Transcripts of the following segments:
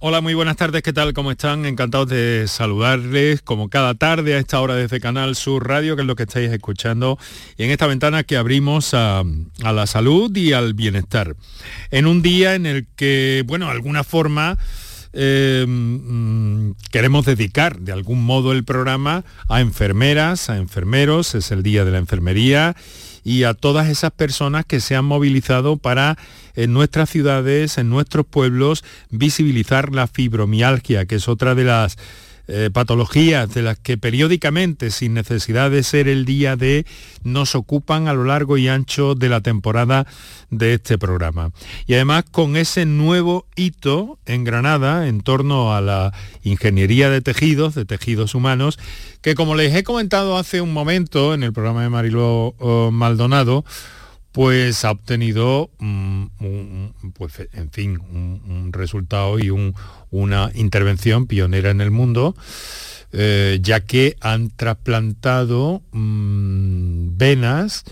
Hola, muy buenas tardes, ¿qué tal? ¿Cómo están? Encantados de saludarles como cada tarde a esta hora desde Canal Sur Radio, que es lo que estáis escuchando, en esta ventana que abrimos a, la salud y al bienestar. En un día en el que, bueno, de alguna forma... Eh, mm, queremos dedicar de algún modo el programa a enfermeras, a enfermeros, es el Día de la Enfermería, y a todas esas personas que se han movilizado para en nuestras ciudades, en nuestros pueblos, visibilizar la fibromialgia, que es otra de las eh, patologías de las que periódicamente, sin necesidad de ser el día de, nos ocupan a lo largo y ancho de la temporada de este programa. Y además con ese nuevo hito en Granada en torno a la ingeniería de tejidos, de tejidos humanos, que como les he comentado hace un momento en el programa de Marilo oh, Maldonado, pues ha obtenido, mm, pues, en fin, un, resultado y una intervención pionera en el mundo, eh, ya que han trasplantado mm, venas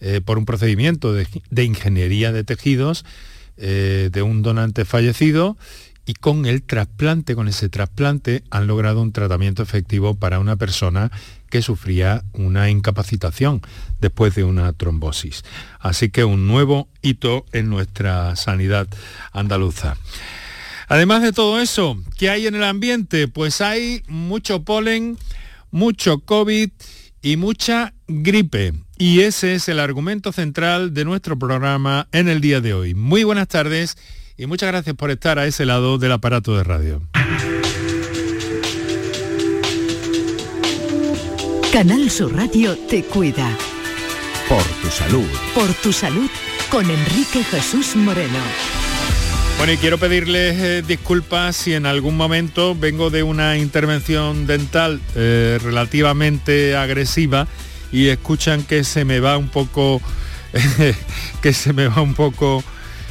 eh, por un procedimiento de, ingeniería de tejidos eh, de un donante fallecido y con el trasplante, con ese trasplante, han logrado un tratamiento efectivo para una persona que sufría una incapacitación después de una trombosis. Así que un nuevo hito en nuestra sanidad andaluza. Además de todo eso, ¿qué hay en el ambiente? Pues hay mucho polen, mucho COVID y mucha gripe. Y ese es el argumento central de nuestro programa en el día de hoy. Muy buenas tardes y muchas gracias por estar a ese lado del aparato de radio. Canal Sur Radio te cuida. Por tu salud. Por tu salud con Enrique Jesús Moreno. Bueno, y quiero pedirles eh, disculpas si en algún momento vengo de una intervención dental eh, relativamente agresiva y escuchan que se me va un poco, que se me va un poco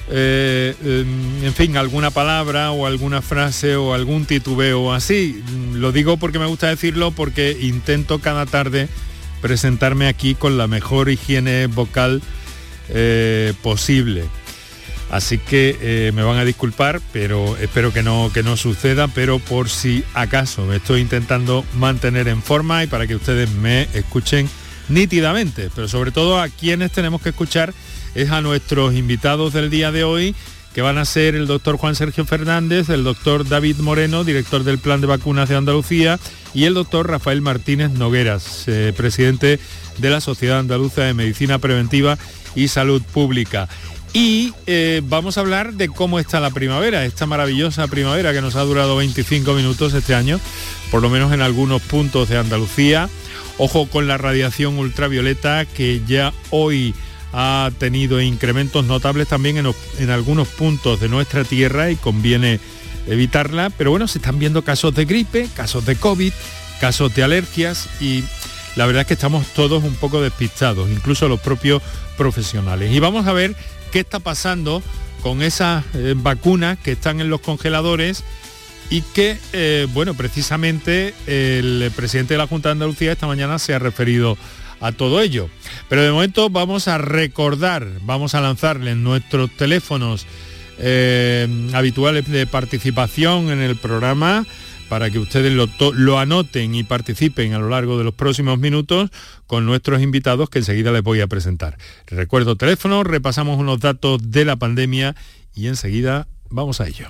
eh, em, en fin, alguna palabra o alguna frase o algún titubeo así. Lo digo porque me gusta decirlo porque intento cada tarde presentarme aquí con la mejor higiene vocal eh, posible. Así que eh, me van a disculpar, pero espero que no, que no suceda, pero por si acaso me estoy intentando mantener en forma y para que ustedes me escuchen nítidamente, pero sobre todo a quienes tenemos que escuchar es a nuestros invitados del día de hoy, que van a ser el doctor Juan Sergio Fernández, el doctor David Moreno, director del Plan de Vacunas de Andalucía, y el doctor Rafael Martínez Nogueras, eh, presidente de la Sociedad Andaluza de Medicina Preventiva y Salud Pública. Y eh, vamos a hablar de cómo está la primavera, esta maravillosa primavera que nos ha durado 25 minutos este año, por lo menos en algunos puntos de Andalucía. Ojo con la radiación ultravioleta que ya hoy ha tenido incrementos notables también en, algunos puntos de nuestra tierra y conviene evitarla, pero bueno, se están viendo casos de gripe, casos de COVID, casos de alergias y la verdad es que estamos todos un poco despistados, incluso los propios profesionales. Y vamos a ver qué está pasando con esas eh, vacunas que están en los congeladores y que, eh, bueno, precisamente el presidente de la Junta de Andalucía esta mañana se ha referido a todo ello. Pero de momento vamos a recordar, vamos a lanzarles nuestros teléfonos eh, habituales de participación en el programa para que ustedes lo, lo, anoten y participen a lo largo de los próximos minutos con nuestros invitados que enseguida les voy a presentar. Recuerdo teléfono, repasamos unos datos de la pandemia y enseguida vamos a ello.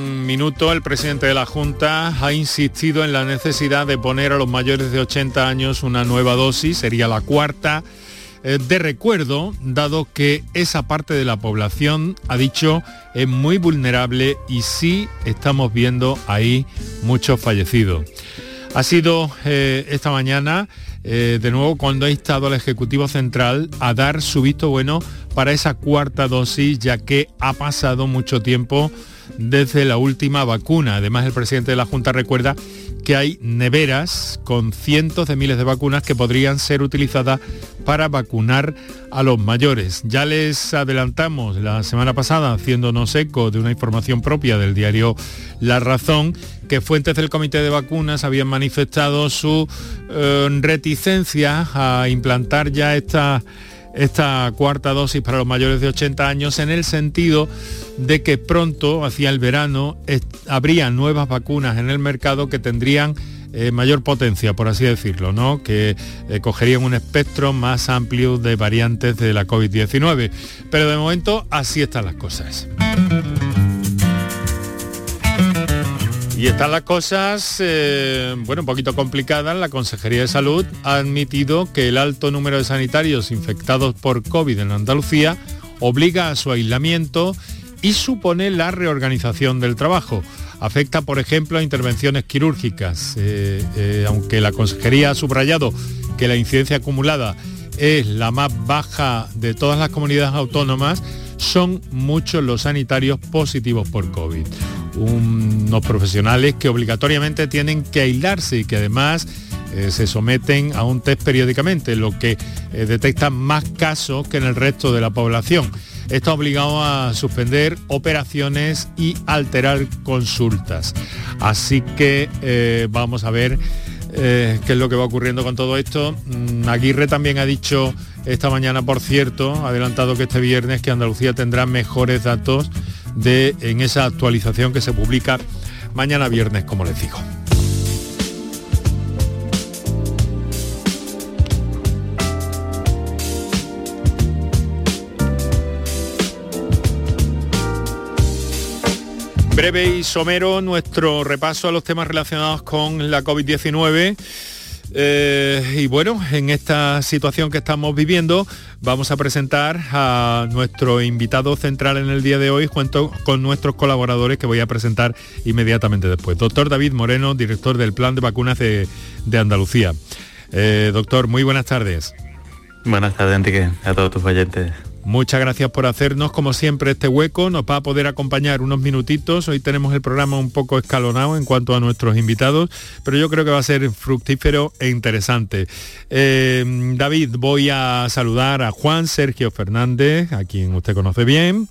minuto, el presidente de la Junta ha insistido en la necesidad de poner a los mayores de 80 años una nueva dosis, sería la cuarta, eh, de recuerdo, dado que esa parte de la población, ha dicho, es muy vulnerable y sí estamos viendo ahí muchos fallecidos. Ha sido eh, esta mañana, eh, de nuevo, cuando ha instado al Ejecutivo Central a dar su visto bueno para esa cuarta dosis, ya que ha pasado mucho tiempo desde la última vacuna. Además, el presidente de la Junta recuerda que hay neveras con cientos de miles de vacunas que podrían ser utilizadas para vacunar a los mayores. Ya les adelantamos la semana pasada, haciéndonos eco de una información propia del diario La Razón, que fuentes del Comité de Vacunas habían manifestado su eh, reticencia a implantar ya esta esta cuarta dosis para los mayores de 80 años en el sentido de que pronto, hacia el verano, habría nuevas vacunas en el mercado que tendrían eh, mayor potencia, por así decirlo, ¿no? que eh, cogerían un espectro más amplio de variantes de la COVID-19. Pero de momento así están las cosas. Y están las cosas, eh, bueno, un poquito complicadas. La Consejería de Salud ha admitido que el alto número de sanitarios infectados por COVID en Andalucía obliga a su aislamiento y supone la reorganización del trabajo. Afecta, por ejemplo, a intervenciones quirúrgicas, eh, eh, aunque la Consejería ha subrayado que la incidencia acumulada es la más baja de todas las comunidades autónomas, son muchos los sanitarios positivos por COVID. Unos profesionales que obligatoriamente tienen que aislarse y que además eh, se someten a un test periódicamente, lo que eh, detecta más casos que en el resto de la población. Está obligado a suspender operaciones y alterar consultas. Así que eh, vamos a ver qué es lo que va ocurriendo con todo esto. Mm, Aguirre también ha dicho esta mañana, por cierto, adelantado que este viernes que Andalucía tendrá mejores datos de, en esa actualización que se publica mañana viernes, como les digo. Breve y somero nuestro repaso a los temas relacionados con la COVID-19. Eh, y bueno, en esta situación que estamos viviendo, vamos a presentar a nuestro invitado central en el día de hoy junto con nuestros colaboradores que voy a presentar inmediatamente después. Doctor David Moreno, director del Plan de Vacunas de, Andalucía. Eh, doctor, muy buenas tardes. Buenas tardes, Enrique, a todos tus oyentes. Muchas gracias por hacernos, como siempre, este hueco. Nos va a poder acompañar unos minutitos. Hoy tenemos el programa un poco escalonado en cuanto a nuestros invitados, pero yo creo que va a ser fructífero e interesante. Eh, David, voy a saludar a Juan Sergio Fernández, a quien usted conoce bien.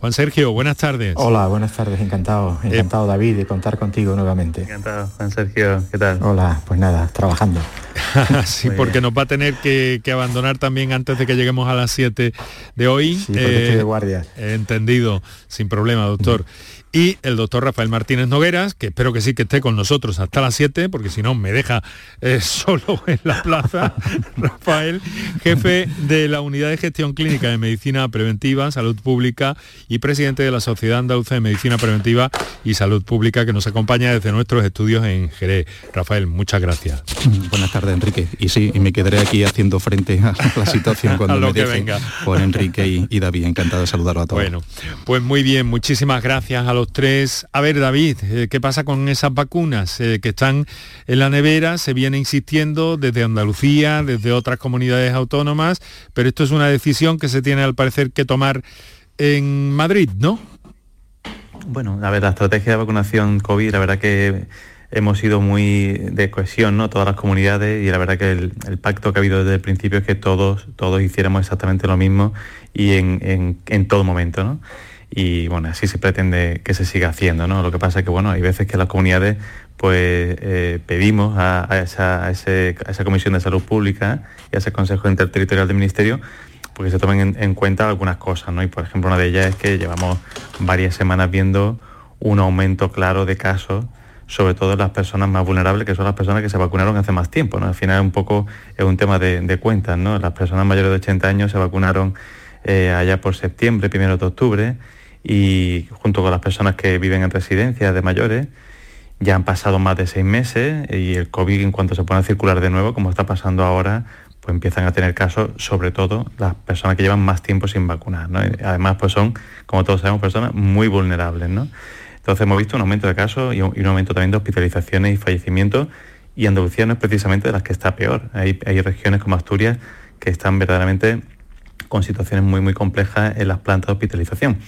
Juan Sergio, buenas tardes. Hola, buenas tardes, encantado, eh, encantado David de contar contigo nuevamente. Encantado, Juan Sergio, ¿qué tal? Hola, pues nada, trabajando. sí, porque nos va a tener que, abandonar también antes de que lleguemos a las 7 de hoy. Sí, porque estoy de eh, guardia. Entendido, sin problema, doctor y el doctor Rafael Martínez Nogueras, que espero que sí que esté con nosotros hasta las 7, porque si no me deja eh, solo en la plaza. Rafael, jefe de la Unidad de Gestión Clínica de Medicina Preventiva, Salud Pública y presidente de la Sociedad Andaluza de Medicina Preventiva y Salud Pública, que nos acompaña desde nuestros estudios en Jerez. Rafael, muchas gracias. Buenas tardes, Enrique. Y sí, y me quedaré aquí haciendo frente a la situación cuando lo me que venga. por Enrique y, David. Encantado de saludarlo a todos. Bueno, pues muy bien, muchísimas gracias a los tres. A ver, David, eh, ¿qué pasa con esas vacunas eh, que están en la nevera? Se viene insistiendo desde Andalucía, desde otras comunidades autónomas, pero esto es una decisión que se tiene al parecer que tomar en Madrid, ¿no? Bueno, a ver, la estrategia de vacunación COVID, la verdad que hemos sido muy de cohesión, ¿no? Todas las comunidades y la verdad que el, pacto que ha habido desde el principio es que todos, todos hiciéramos exactamente lo mismo y en, en, en todo momento, ¿no? Y bueno, así se pretende que se siga haciendo, ¿no? Lo que pasa es que bueno, hay veces que las comunidades pues eh, pedimos a, esa, Comisión de Salud Pública y a ese Consejo Interterritorial del Ministerio porque se tomen en, cuenta algunas cosas, ¿no? Y por ejemplo una de ellas es que llevamos varias semanas viendo un aumento claro de casos sobre todo en las personas más vulnerables, que son las personas que se vacunaron hace más tiempo. ¿no? Al final un poco es un tema de, cuentas. ¿no? Las personas mayores de 80 años se vacunaron eh, allá por septiembre, primero de octubre, y junto con las personas que viven en residencias de mayores, ya han pasado más de seis meses y el COVID en cuanto se pone a circular de nuevo, como está pasando ahora, pues empiezan a tener casos, sobre todo las personas que llevan más tiempo sin vacunar. Además, pues son, como todos sabemos, personas muy vulnerables. ¿no? Entonces hemos visto un aumento de casos y un, aumento también de hospitalizaciones y fallecimientos y Andalucía no es precisamente de las que está peor. Hay, hay regiones como Asturias que están verdaderamente con situaciones muy muy complejas en las plantas de hospitalización.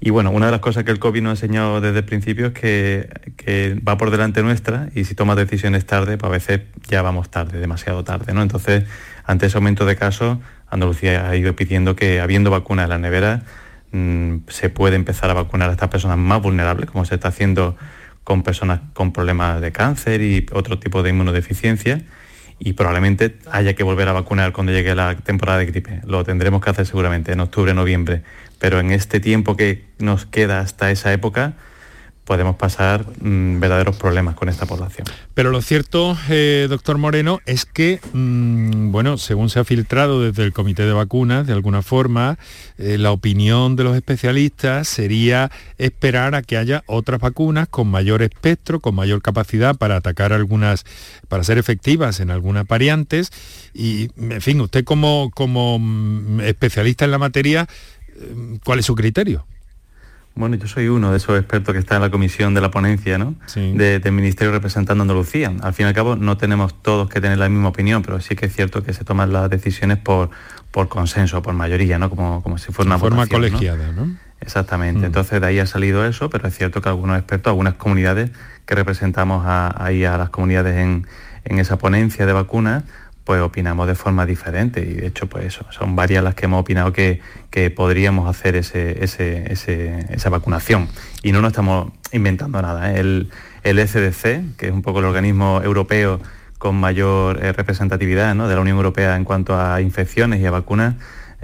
Y bueno, una de las cosas que el COVID nos ha enseñado desde el principio es que, va por delante nuestra y si tomas decisiones tarde, pues a veces ya vamos tarde, demasiado tarde, ¿no? Entonces, ante ese aumento de casos, Andalucía ha ido pidiendo que, habiendo vacuna en la nevera, mm, se puede empezar a vacunar a estas personas más vulnerables, como se está haciendo con personas con problemas de cáncer y otro tipo de inmunodeficiencia y probablemente haya que volver a vacunar cuando llegue la temporada de gripe. Lo tendremos que hacer seguramente en octubre, noviembre pero en este tiempo que nos queda hasta esa época, podemos pasar mm, verdaderos problemas con esta población. Pero lo cierto, eh, doctor Moreno, es que, mm, bueno, según se ha filtrado desde el Comité de Vacunas, de alguna forma, eh, la opinión de los especialistas sería esperar a que haya otras vacunas con mayor espectro, con mayor capacidad para atacar algunas, para ser efectivas en algunas variantes. Y, en fin, usted como, como mm, especialista en la materia, ¿Cuál es su criterio? Bueno, yo soy uno de esos expertos que está en la comisión de la ponencia ¿no? del Ministerio representando a Andalucía. Al fin y al cabo no tenemos todos que tener la misma opinión, pero sí que es cierto que se toman las decisiones por, por consenso, por mayoría, ¿no? como, como si fuera una forma colegiada. ¿no? Exactamente. Mm. Entonces de ahí ha salido eso, pero es cierto que algunos expertos, algunas comunidades que representamos ahí a las comunidades en, en esa ponencia de vacunas, pues opinamos de forma diferente y de hecho pues eso, son varias las que hemos opinado que, podríamos hacer ese, esa vacunación y no nos estamos inventando nada. ¿eh? El, el ECDC, que es un poco el organismo europeo con mayor eh, representatividad de la Unión Europea en cuanto a infecciones y a vacunas,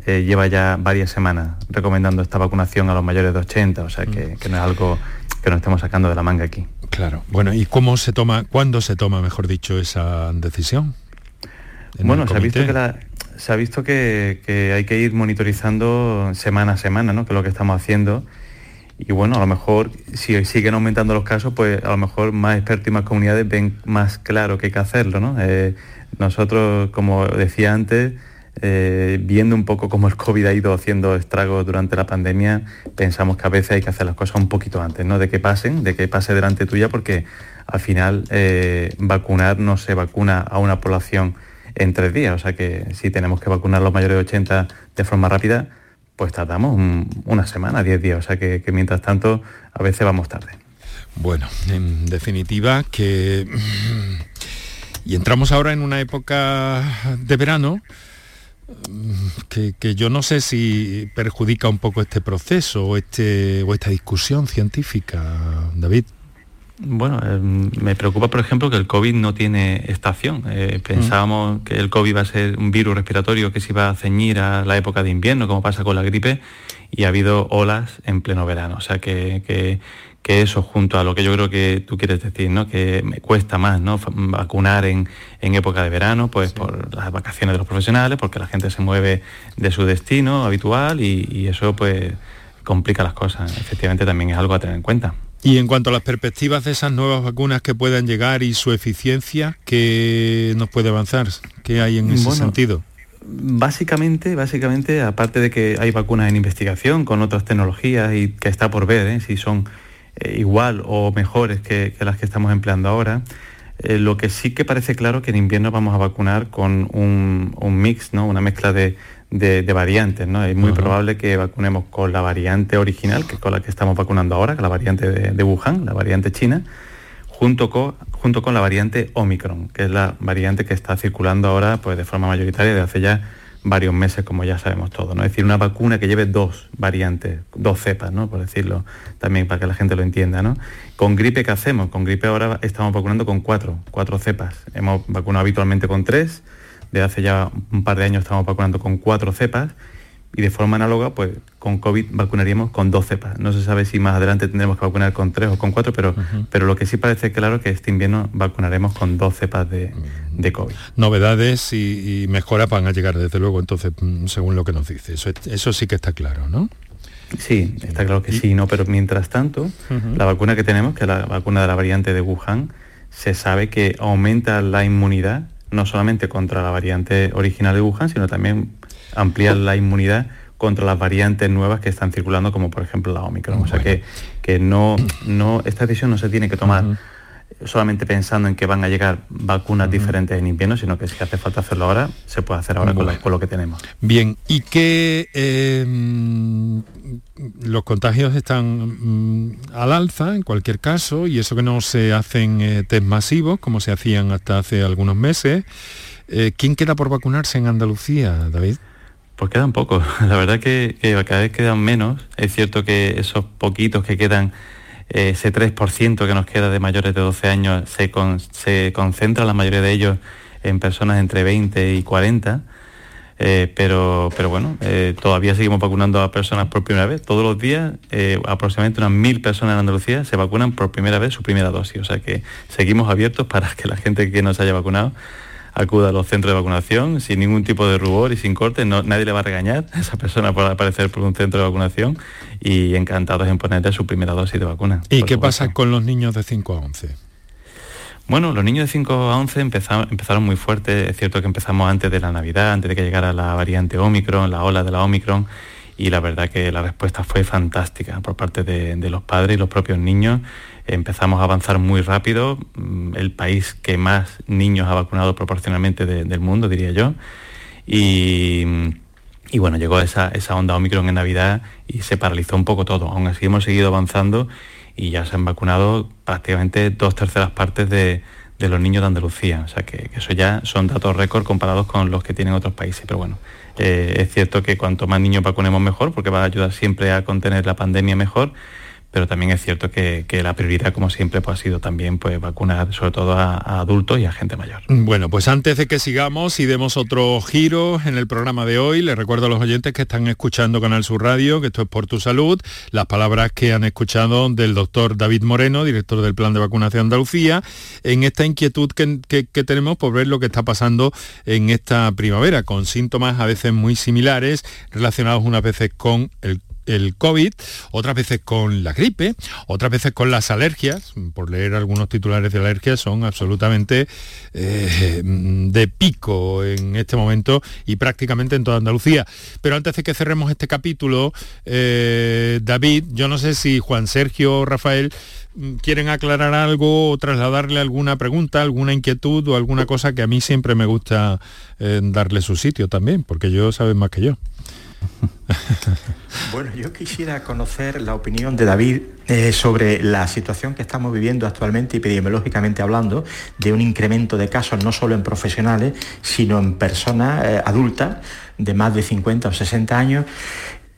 eh, lleva ya varias semanas recomendando esta vacunación a los mayores de 80, o sea que, mm. que no es algo que nos estemos sacando de la manga aquí. Claro. Bueno, ¿y cómo se toma, cuándo se toma, mejor dicho, esa decisión? Bueno, se ha visto que se ha visto que, hay que ir monitorizando semana a semana, ¿no? Que es lo que estamos haciendo. Y bueno, a lo mejor si siguen aumentando los casos, pues a lo mejor más expertos y más comunidades ven más claro que hay que hacerlo, ¿no? Eh, nosotros, como decía antes, eh, viendo un poco cómo el COVID ha ido haciendo estragos durante la pandemia, pensamos que a veces hay que hacer las cosas un poquito antes, ¿no? De que pasen, de que pase delante tuya, porque al final eh, vacunar no se vacuna a una población en tres días. O sea que si tenemos que vacunar a los mayores de 80 de forma rápida, pues tardamos una semana, 10 días. O sea que, mientras tanto a veces vamos tarde. Bueno, en definitiva que... Y entramos ahora en una época de verano que, que, yo no sé si perjudica un poco este proceso o, este, o esta discusión científica, David. Bueno, em, me preocupa, por ejemplo, que el COVID no tiene estación. Eh, pensábamos que el COVID iba a ser un virus respiratorio que se iba a ceñir a la época de invierno, como pasa con la gripe, y ha habido olas en pleno verano. O sea que, que, eso, junto a lo que yo creo que tú quieres decir, ¿no? que me cuesta más ¿no? vacunar en, época de verano, pues por las vacaciones de los profesionales, porque la gente se mueve de su destino habitual y, y eso pues complica las cosas. Efectivamente también es algo a tener en cuenta. Y en cuanto a las perspectivas de esas nuevas vacunas que puedan llegar y su eficiencia, ¿qué nos puede avanzar? ¿Qué hay en ese sentido? Básicamente, básicamente, aparte de que hay vacunas en investigación con otras tecnologías y que está por ver ¿eh? si son eh, igual o mejores que, las que estamos empleando ahora, eh, lo que sí que parece claro que en invierno vamos a vacunar con un, un mix, ¿no? una mezcla de, de, variantes. ¿no? Es muy probable que vacunemos con la variante original, que es con la que estamos vacunando ahora, que la variante de, Wuhan, la variante china, junto con, junto con la variante Omicron, que es la variante que está circulando ahora pues, de forma mayoritaria desde hace ya varios meses, como ya sabemos todos. ¿no? Es decir, una vacuna que lleve dos variantes, dos cepas, ¿no? por decirlo también para que la gente lo entienda. ¿no? Con gripe, ¿qué hacemos? Con gripe ahora estamos vacunando con cuatro, cuatro cepas. Hemos vacunado habitualmente con tres, de hace ya un par de años estamos vacunando con cuatro cepas y de forma análoga, pues con COVID vacunaríamos con dos cepas. No se sabe si más adelante tendremos que vacunar con tres o con cuatro, pero, pero lo que sí parece claro es que este invierno vacunaremos con dos cepas de, COVID. Novedades y, mejoras van a llegar, desde luego, entonces, mm, según lo que nos dice. Eso, eso sí que está claro, ¿no? Sí, está claro que sí, no, pero mientras tanto, la vacuna que tenemos, que es la vacuna de la variante de Wuhan, se sabe que aumenta la inmunidad no solamente contra la variante original de Wuhan, sino también ampliar la inmunidad contra las variantes nuevas que están circulando, como por ejemplo la Omicron. O sea que, que no, no, esta decisión no se tiene que tomar solamente pensando en que van a llegar vacunas diferentes en invierno, sino que si hace falta hacerlo ahora, se puede hacer ahora con, lo, que tenemos. Bien, y que em, los contagios están mm, al alza en cualquier caso, y eso que no se hacen eh, test masivos como se hacían hasta hace algunos meses. Eh, ¿Quién queda por vacunarse en Andalucía, David? Pues quedan pocos. La verdad que, que cada vez quedan menos. Es cierto que esos poquitos que quedan ese 3% que nos queda de mayores de 12 años se, se, concentra la mayoría de ellos en personas entre 20 y 40, eh, pero, pero bueno, eh, todavía seguimos vacunando a personas por primera vez. Todos los días, eh, aproximadamente unas mil personas en Andalucía se vacunan por primera vez su primera dosis, o sea que seguimos abiertos para que la gente que no se haya vacunado acuda a los centros de vacunación sin ningún tipo de rubor y sin corte, no, nadie le va a regañar a esa persona por aparecer por un centro de vacunación y encantados en ponerle su primera dosis de vacuna. ¿Y qué pasa con los niños de 5 a 11? Bueno, los niños de 5 a 11 empezaron, empezaron muy fuerte, es cierto que empezamos antes de la Navidad, antes de que llegara la variante Omicron, la ola de la Omicron, y la verdad que la respuesta fue fantástica por parte de, de los padres y los propios niños empezamos a avanzar muy rápido, mm, el país que más niños ha vacunado proporcionalmente del mundo, diría yo. Y, bueno, llegó esa, esa onda Omicron en Navidad y se paralizó un poco todo. Aún así hemos seguido avanzando y ya se han vacunado prácticamente dos terceras partes de, los niños de Andalucía. O sea que, eso ya son datos récord comparados con los que tienen otros países. Pero bueno, eh, es cierto que cuanto más niños vacunemos mejor, porque va a ayudar siempre a contener la pandemia mejor pero también es cierto que, la prioridad, como siempre, pues, ha sido también pues, vacunar sobre todo a, adultos y a gente mayor. Bueno, pues antes de que sigamos y demos otro giro en el programa de hoy, les recuerdo a los oyentes que están escuchando Canal Sur Radio, que esto es por tu salud, las palabras que han escuchado del doctor David Moreno, director del Plan de Vacunación Andalucía, en esta inquietud que, que tenemos por ver lo que está pasando en esta primavera, con síntomas a veces muy similares, relacionados unas veces con el el COVID, otras veces con la gripe, otras veces con las alergias, por leer algunos titulares de alergias, son absolutamente eh, de pico en este momento y prácticamente en toda Andalucía. Pero antes de que cerremos este capítulo, eh, David, yo no sé si Juan Sergio o Rafael mm, quieren aclarar algo o trasladarle alguna pregunta, alguna inquietud o alguna cosa que a mí siempre me gusta eh, darle su sitio también, porque ellos saben más que yo. Bueno, yo quisiera conocer la opinión de David eh, sobre la situación que estamos viviendo actualmente epidemiológicamente hablando, de un incremento de casos no solo en profesionales, sino en personas eh, adultas de más de 50 o 60 años.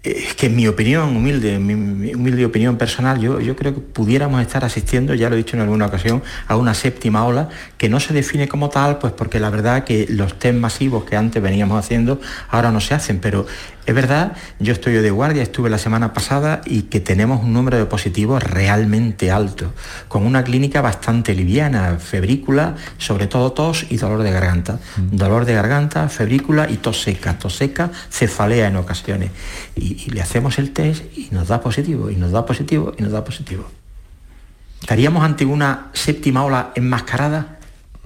Es que en mi opinión, humilde, mi, humilde opinión personal, yo, yo creo que pudiéramos estar asistiendo, ya lo he dicho en alguna ocasión, a una séptima ola que no se define como tal, pues porque la verdad que los test masivos que antes veníamos haciendo ahora no se hacen, pero es verdad, yo estoy de guardia, estuve la semana pasada y que tenemos un número de positivos realmente alto, con una clínica bastante liviana, febrícula, sobre todo tos y dolor de garganta. Mm. Dolor de garganta, febrícula y tos seca, tos seca, cefalea en ocasiones. Y, le hacemos el test y nos da positivo, y nos da positivo, y nos da positivo. ¿Estaríamos ante una séptima ola enmascarada?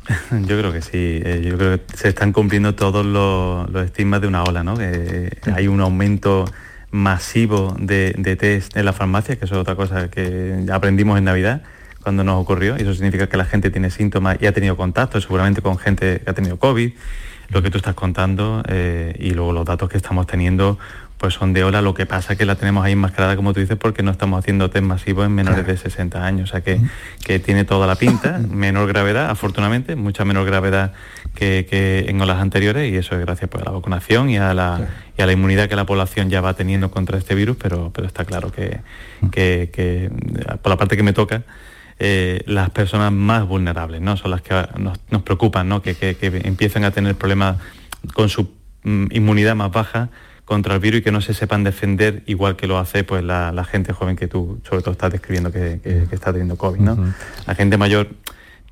Yo creo que sí, eh, yo creo que se están cumpliendo todos los, estigmas de una ola, ¿no? Que hay un aumento masivo de, test en la farmacia, que eso es otra cosa que aprendimos en Navidad cuando nos ocurrió, y eso significa que la gente tiene síntomas y ha tenido contacto, seguramente con gente que ha tenido COVID, lo que tú estás contando, eh, y luego los datos que estamos teniendo pues son de ola, lo que pasa que la tenemos ahí enmascarada, como tú dices, porque no estamos haciendo test masivos en menores de 60 años, o sea que, que tiene toda la pinta, menor gravedad, afortunadamente, mucha menor gravedad que, en olas anteriores, y eso es gracias pues, a la vacunación y a la, y a la inmunidad que la población ya va teniendo contra este virus, pero, pero está claro que, que, por la parte que me toca, eh, las personas más vulnerables, ¿no? Son las que nos, nos preocupan, ¿no? Que, que, empiecen a tener problemas con su mm, inmunidad más baja contra el virus y que no se sepan defender igual que lo hace pues la, gente joven que tú sobre todo estás describiendo que, está teniendo COVID. ¿no? La gente mayor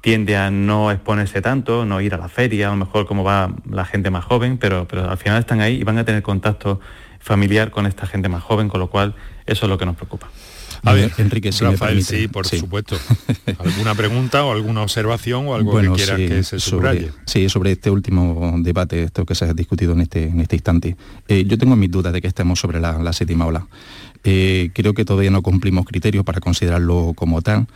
tiende a no exponerse tanto, no ir a la feria, a lo mejor como va la gente más joven, pero, pero al final están ahí y van a tener contacto familiar con esta gente más joven, con lo cual eso es lo que nos preocupa. A ver, Enrique, si Rafael, sí, por supuesto. ¿Alguna pregunta o alguna observación o algo que quieras que se subraye? Sobre, sí, sobre este último debate, esto que se ha discutido en este, en este instante. Eh, yo tengo mis dudas de que estemos sobre la, séptima ola. Eh, creo que todavía no cumplimos criterios para considerarlo como tal.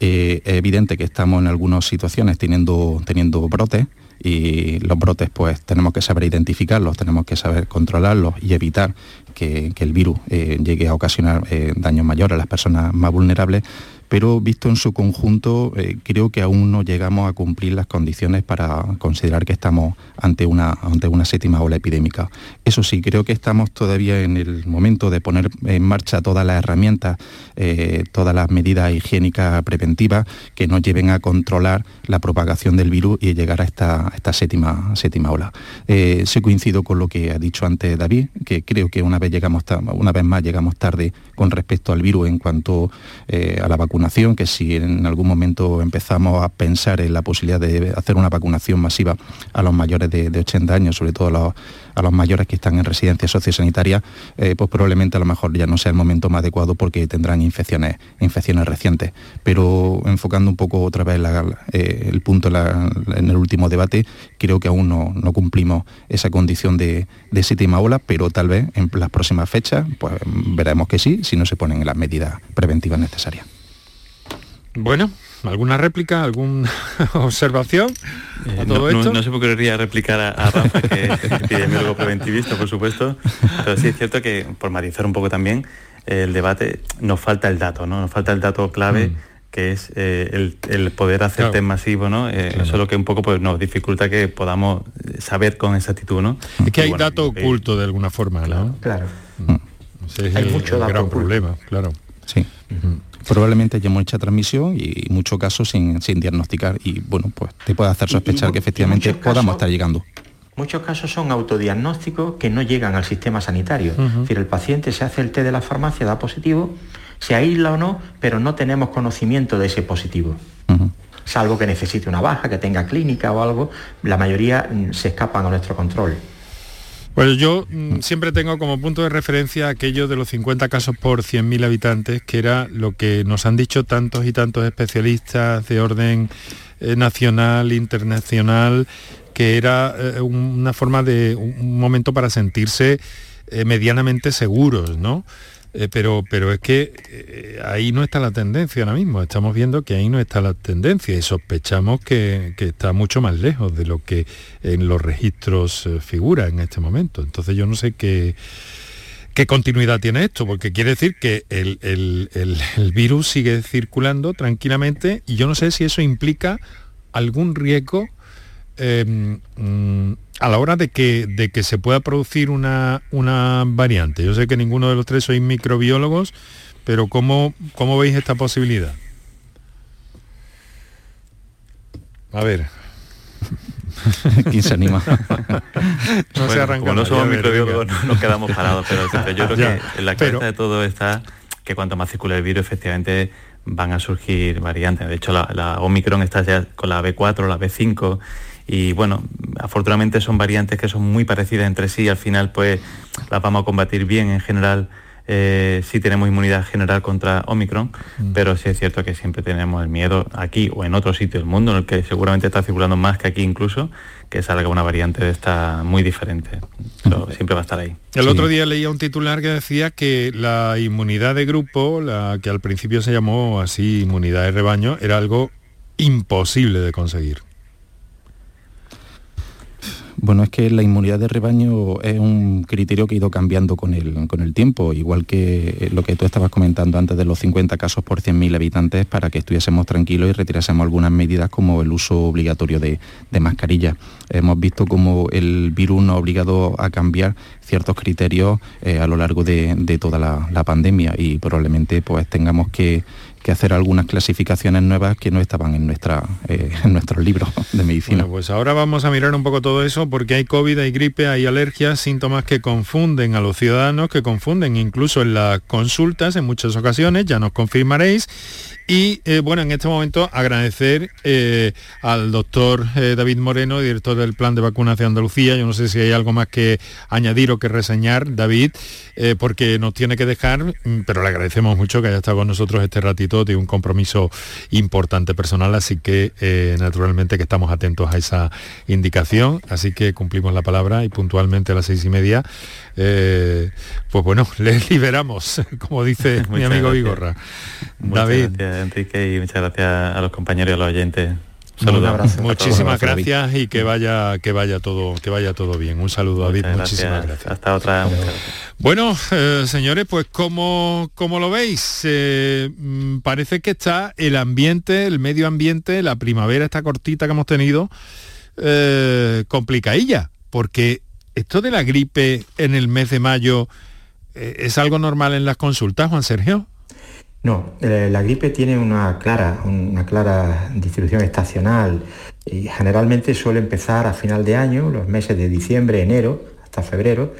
es evidente que estamos en algunas situaciones teniendo, teniendo brotes y los brotes pues tenemos que saber identificarlos, tenemos que saber controlarlos y evitar que, el virus llegue a ocasionar daños mayores a las personas más vulnerables pero visto en su conjunto eh, creo que aún no llegamos a cumplir las condiciones para considerar que estamos ante una, ante una séptima ola epidémica. Eso sí, creo que estamos todavía en el momento de poner en marcha todas las herramientas, eh, todas las medidas higiénicas preventivas que nos lleven a controlar la propagación del virus y llegar a esta, esta séptima, séptima ola. Eh, se coincido con lo que ha dicho antes David, que creo que una vez, llegamos una vez más llegamos tarde con respecto al virus en cuanto a la que si en algún momento empezamos a pensar en la posibilidad de hacer una vacunación masiva a los mayores de, 80 años, sobre todo a los, mayores que están en residencias sociosanitarias, eh, pues probablemente a lo mejor ya no sea el momento más adecuado porque tendrán infecciones, infecciones recientes. Pero enfocando un poco otra vez eh, el punto en el último debate, creo que aún no, cumplimos esa condición de, de séptima ola, pero tal vez en las próximas fechas pues veremos que sí, si no se ponen las medidas preventivas necesarias. Bueno, ¿alguna réplica, alguna observación a eh, todo no, esto? No, se me ocurriría replicar a, Rafa, que es epidemiólogo preventivista, por supuesto, pero sí es cierto que, por matizar un poco también, el debate nos falta el dato, ¿no? Nos falta el dato clave. Mm. que es eh, el, poder hacer test masivo, ¿no? Eh, eso es lo que un poco pues, nos dificulta que podamos saber con exactitud, ¿no? Es que hay dato oculto de alguna forma, ¿no? Claro. Mm. hay mucho dato gran problema, claro. Sí probablemente haya mucha transmisión y muchos casos sin, diagnosticar y bueno, pues te puede hacer sospechar que efectivamente podamos estar llegando. Muchos casos son autodiagnósticos que no llegan al sistema sanitario. Es decir, el paciente se hace el test de la farmacia, da positivo, se aísla o no, pero no tenemos conocimiento de ese positivo. Salvo que necesite una baja, que tenga clínica o algo, la mayoría mm, se escapan a nuestro control. Pues yo mm, siempre tengo como punto de referencia aquello de los 50 casos por 100.000 habitantes, que era lo que nos han dicho tantos y tantos especialistas de orden eh, nacional, internacional, que era eh, una forma de un momento para sentirse eh, medianamente seguros, ¿no? Eh, pero, pero es que eh, ahí no está la tendencia ahora mismo. Estamos viendo que ahí no está la tendencia y sospechamos que, está mucho más lejos de lo que en los registros eh, figura en este momento. Entonces yo no sé qué, qué continuidad tiene esto, porque quiere decir que el, el virus sigue circulando tranquilamente y yo no sé si eso implica algún riesgo Em, mm, a la hora de que, de que se pueda producir una, una, variante? Yo sé que ninguno de los tres sois microbiólogos, pero ¿cómo, cómo veis esta posibilidad? A ver. ¿Quién se anima? no se arranca. Como no somos microbiólogos, no nos quedamos parados, pero, yo creo que en la cabeza de todo está que cuanto más circula el virus, efectivamente van a surgir variantes. De hecho, la, la Omicron está ya con la B4, la B5 y bueno, afortunadamente son variantes que son muy parecidas entre sí y al final pues las vamos a combatir bien en general. Eh, sí tenemos inmunidad general contra Omicron, mm. pero sí es cierto que siempre tenemos el miedo aquí o en otro sitio del mundo, en el que seguramente está circulando más que aquí incluso, que salga una variante de esta muy diferente. Pero siempre va a estar ahí. El otro día leía un titular que decía que la inmunidad de grupo, la que al principio se llamó así inmunidad de rebaño, era algo imposible de conseguir. Bueno, es que la inmunidad de rebaño es un criterio que ha ido cambiando con el, con el tiempo, igual que lo que tú estabas comentando antes de los 50 casos por 100.000 habitantes para que estuviésemos tranquilos y retirásemos algunas medidas como el uso obligatorio de, de mascarillas. Hemos visto cómo el virus nos ha obligado a cambiar ciertos criterios eh, a lo largo de, toda la, la, pandemia y probablemente pues tengamos que que hacer algunas clasificaciones nuevas que no estaban en, nuestra, eh, en nuestros libros de medicina. Bueno, pues ahora vamos a mirar un poco todo eso porque hay COVID, hay gripe, hay alergias, síntomas que confunden a los ciudadanos, que confunden incluso en las consultas en muchas ocasiones, ya nos confirmaréis. Y eh, bueno, en este momento agradecer eh, al doctor David Moreno, director del Plan de Vacunación de Andalucía. Yo no sé si hay algo más que añadir o que reseñar, David, porque nos tiene que dejar, mm, pero le agradecemos mucho que haya estado con nosotros este ratito tiene un compromiso importante personal, así que eh, naturalmente que estamos atentos a esa indicación, así que cumplimos la palabra y puntualmente a las seis y media, eh, pues bueno, les liberamos, como dice mi amigo Vigorra. David, gracias, Enrique, y muchas gracias a los compañeros y a los oyentes. Saludos. Muchísimas gracias y que vaya que vaya todo que vaya todo bien. Un saludo David, muchísimas gracias. Hasta otra. Bueno, eh, señores, pues como como lo veis, eh, mm, parece que está el ambiente, el medio ambiente, la primavera esta cortita que hemos tenido eh, complicadilla, porque esto de la gripe en el mes de mayo es algo normal en las consultas, Juan Sergio. No, eh, la gripe tiene una clara, una clara distribución estacional y generalmente suele empezar a final de año, los meses de diciembre, enero, hasta febrero,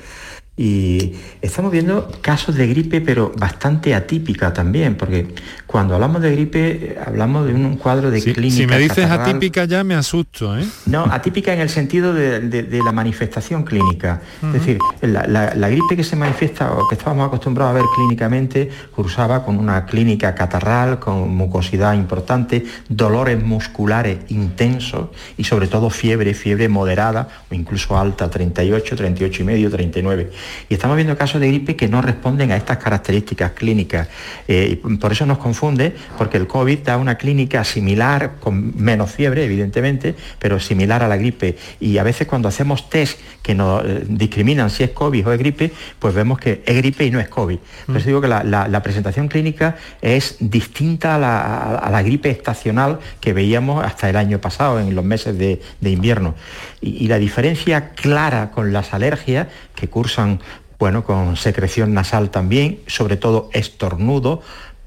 y estamos viendo casos de gripe, pero bastante atípica también, porque cuando hablamos de gripe hablamos de un cuadro de clínica. Si me dices atípica ya me asusto, ¿eh? No, atípica en el sentido de, la manifestación clínica. Es decir, la, gripe que se manifiesta o que estábamos acostumbrados a ver clínicamente cursaba con una clínica catarral, con mucosidad importante, dolores musculares intensos y sobre todo fiebre, fiebre moderada o incluso alta, 38, 38 y medio, 39. Y estamos viendo casos de gripe que no responden a estas características clínicas. Eh, por eso nos confunde, porque el COVID da una clínica similar, con menos fiebre, evidentemente, pero similar a la gripe. Y a veces cuando hacemos test que nos eh, discriminan si es COVID o es gripe, pues vemos que es gripe y no es COVID. Por eso digo que la, presentación clínica es distinta a la, gripe estacional que veíamos hasta el año pasado, en los meses de, invierno. Y la diferencia clara con las alergias que cursan bueno, con secreción nasal también, sobre todo estornudo,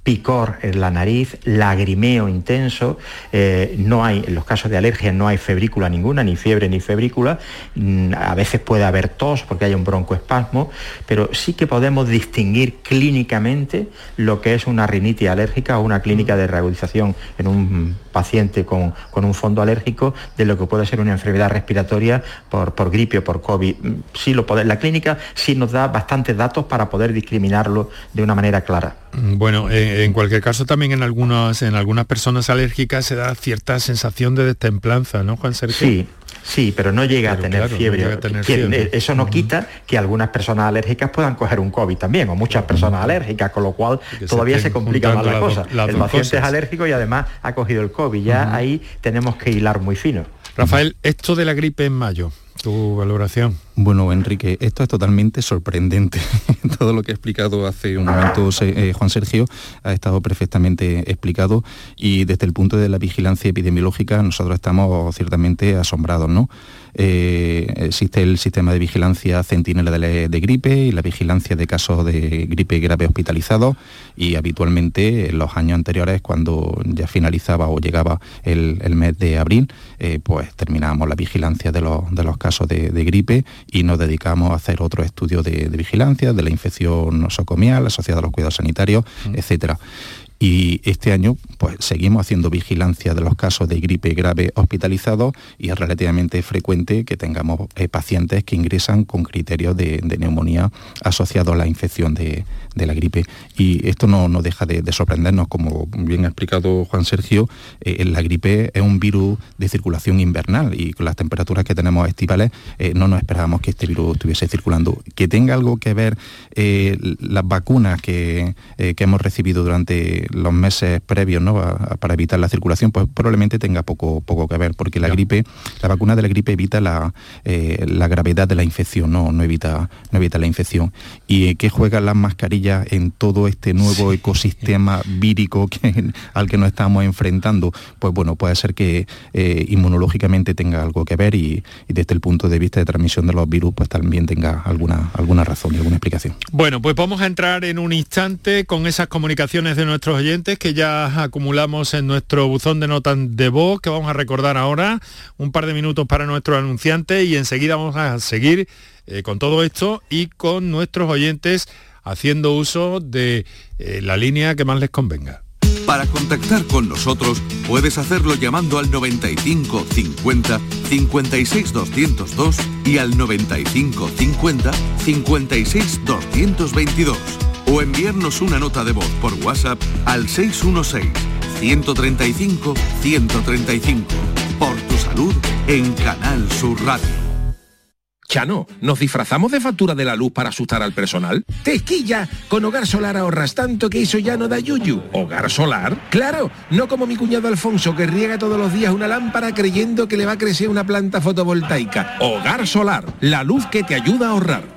picor en la nariz, lagrimeo intenso, eh, no hay, en los casos de alergia no hay febrícula ninguna, ni fiebre ni febrícula, mm, a veces puede haber tos porque hay un broncoespasmo, pero sí que podemos distinguir clínicamente lo que es una rinitis alérgica o una clínica de reagudización en un paciente con, un fondo alérgico de lo que puede ser una enfermedad respiratoria por, por gripe o por COVID. Mm, sí lo la clínica sí nos da bastantes datos para poder discriminarlo de una manera clara. Mm, bueno, eh, en cualquier caso también en algunas, en algunas personas alérgicas se da cierta sensación de destemplanza, ¿no, Juan Sergio? Sí, sí, pero no llega a tener fiebre. Eso no quita que algunas personas alérgicas puedan coger un COVID también, o muchas personas alérgicas, con lo cual todavía se, complica más la cosa. el paciente es alérgico y además ha cogido el COVID. Ya ahí tenemos que hilar muy fino. Rafael, esto de la gripe en mayo, tu valoración. Bueno, Enrique, esto es totalmente sorprendente. Todo lo que ha explicado hace un momento eh, Juan Sergio ha estado perfectamente explicado y desde el punto de la vigilancia epidemiológica nosotros estamos ciertamente asombrados, ¿no? Eh, existe el sistema de vigilancia centinela de, gripe y la vigilancia de casos de gripe grave hospitalizados y habitualmente en los años anteriores cuando ya finalizaba o llegaba el, mes de abril, eh, pues terminábamos la vigilancia de los, casos de, gripe y nos dedicamos a hacer otro estudio de, vigilancia de la infección nosocomial asociada a los cuidados sanitarios, mm. etcétera. Y este año pues seguimos haciendo vigilancia de los casos de gripe grave hospitalizados y es relativamente frecuente que tengamos eh, pacientes que ingresan con criterios de, neumonía asociados a la infección de, la gripe. Y esto no, no deja de, sorprendernos, como bien ha explicado Juan Sergio, eh, la gripe es un virus de circulación invernal y con las temperaturas que tenemos estivales eh, no nos esperábamos que este virus estuviese circulando. Que tenga algo que ver las vacunas que, que hemos recibido durante los meses previos ¿no? para evitar la circulación, pues probablemente tenga poco, poco que ver, porque la gripe, la vacuna de la gripe evita la, eh, la gravedad de la infección, no, no, evita, no evita la infección. ¿Y qué juegan las mascarillas en todo este nuevo ecosistema vírico que, al que nos estamos enfrentando? Pues bueno, puede ser que eh, inmunológicamente tenga algo que ver y, desde el punto de vista de transmisión de los virus, pues también tenga alguna, alguna razón y alguna explicación. Bueno, pues vamos a entrar en un instante con esas comunicaciones de nuestros oyentes que ya acumulamos en nuestro buzón de notas de voz, que vamos a recordar ahora, un par de minutos para nuestro anunciante y enseguida vamos a seguir eh, con todo esto y con nuestros oyentes haciendo uso de eh, la línea que más les convenga. Para contactar con nosotros puedes hacerlo llamando al 95 50 56 202 y al 95 50 56 222 o enviarnos una nota de voz por WhatsApp al 616-135-135. Por tu salud en Canal Sur Radio. Chano, ¿nos disfrazamos de factura de la luz para asustar al personal? ¡Tequilla! Con Hogar Solar ahorras tanto que eso ya no da yuyu. ¿Hogar Solar? Claro, no como mi cuñado Alfonso que riega todos los días una lámpara creyendo que le va a crecer una planta fotovoltaica. Hogar Solar, la luz que te ayuda a ahorrar.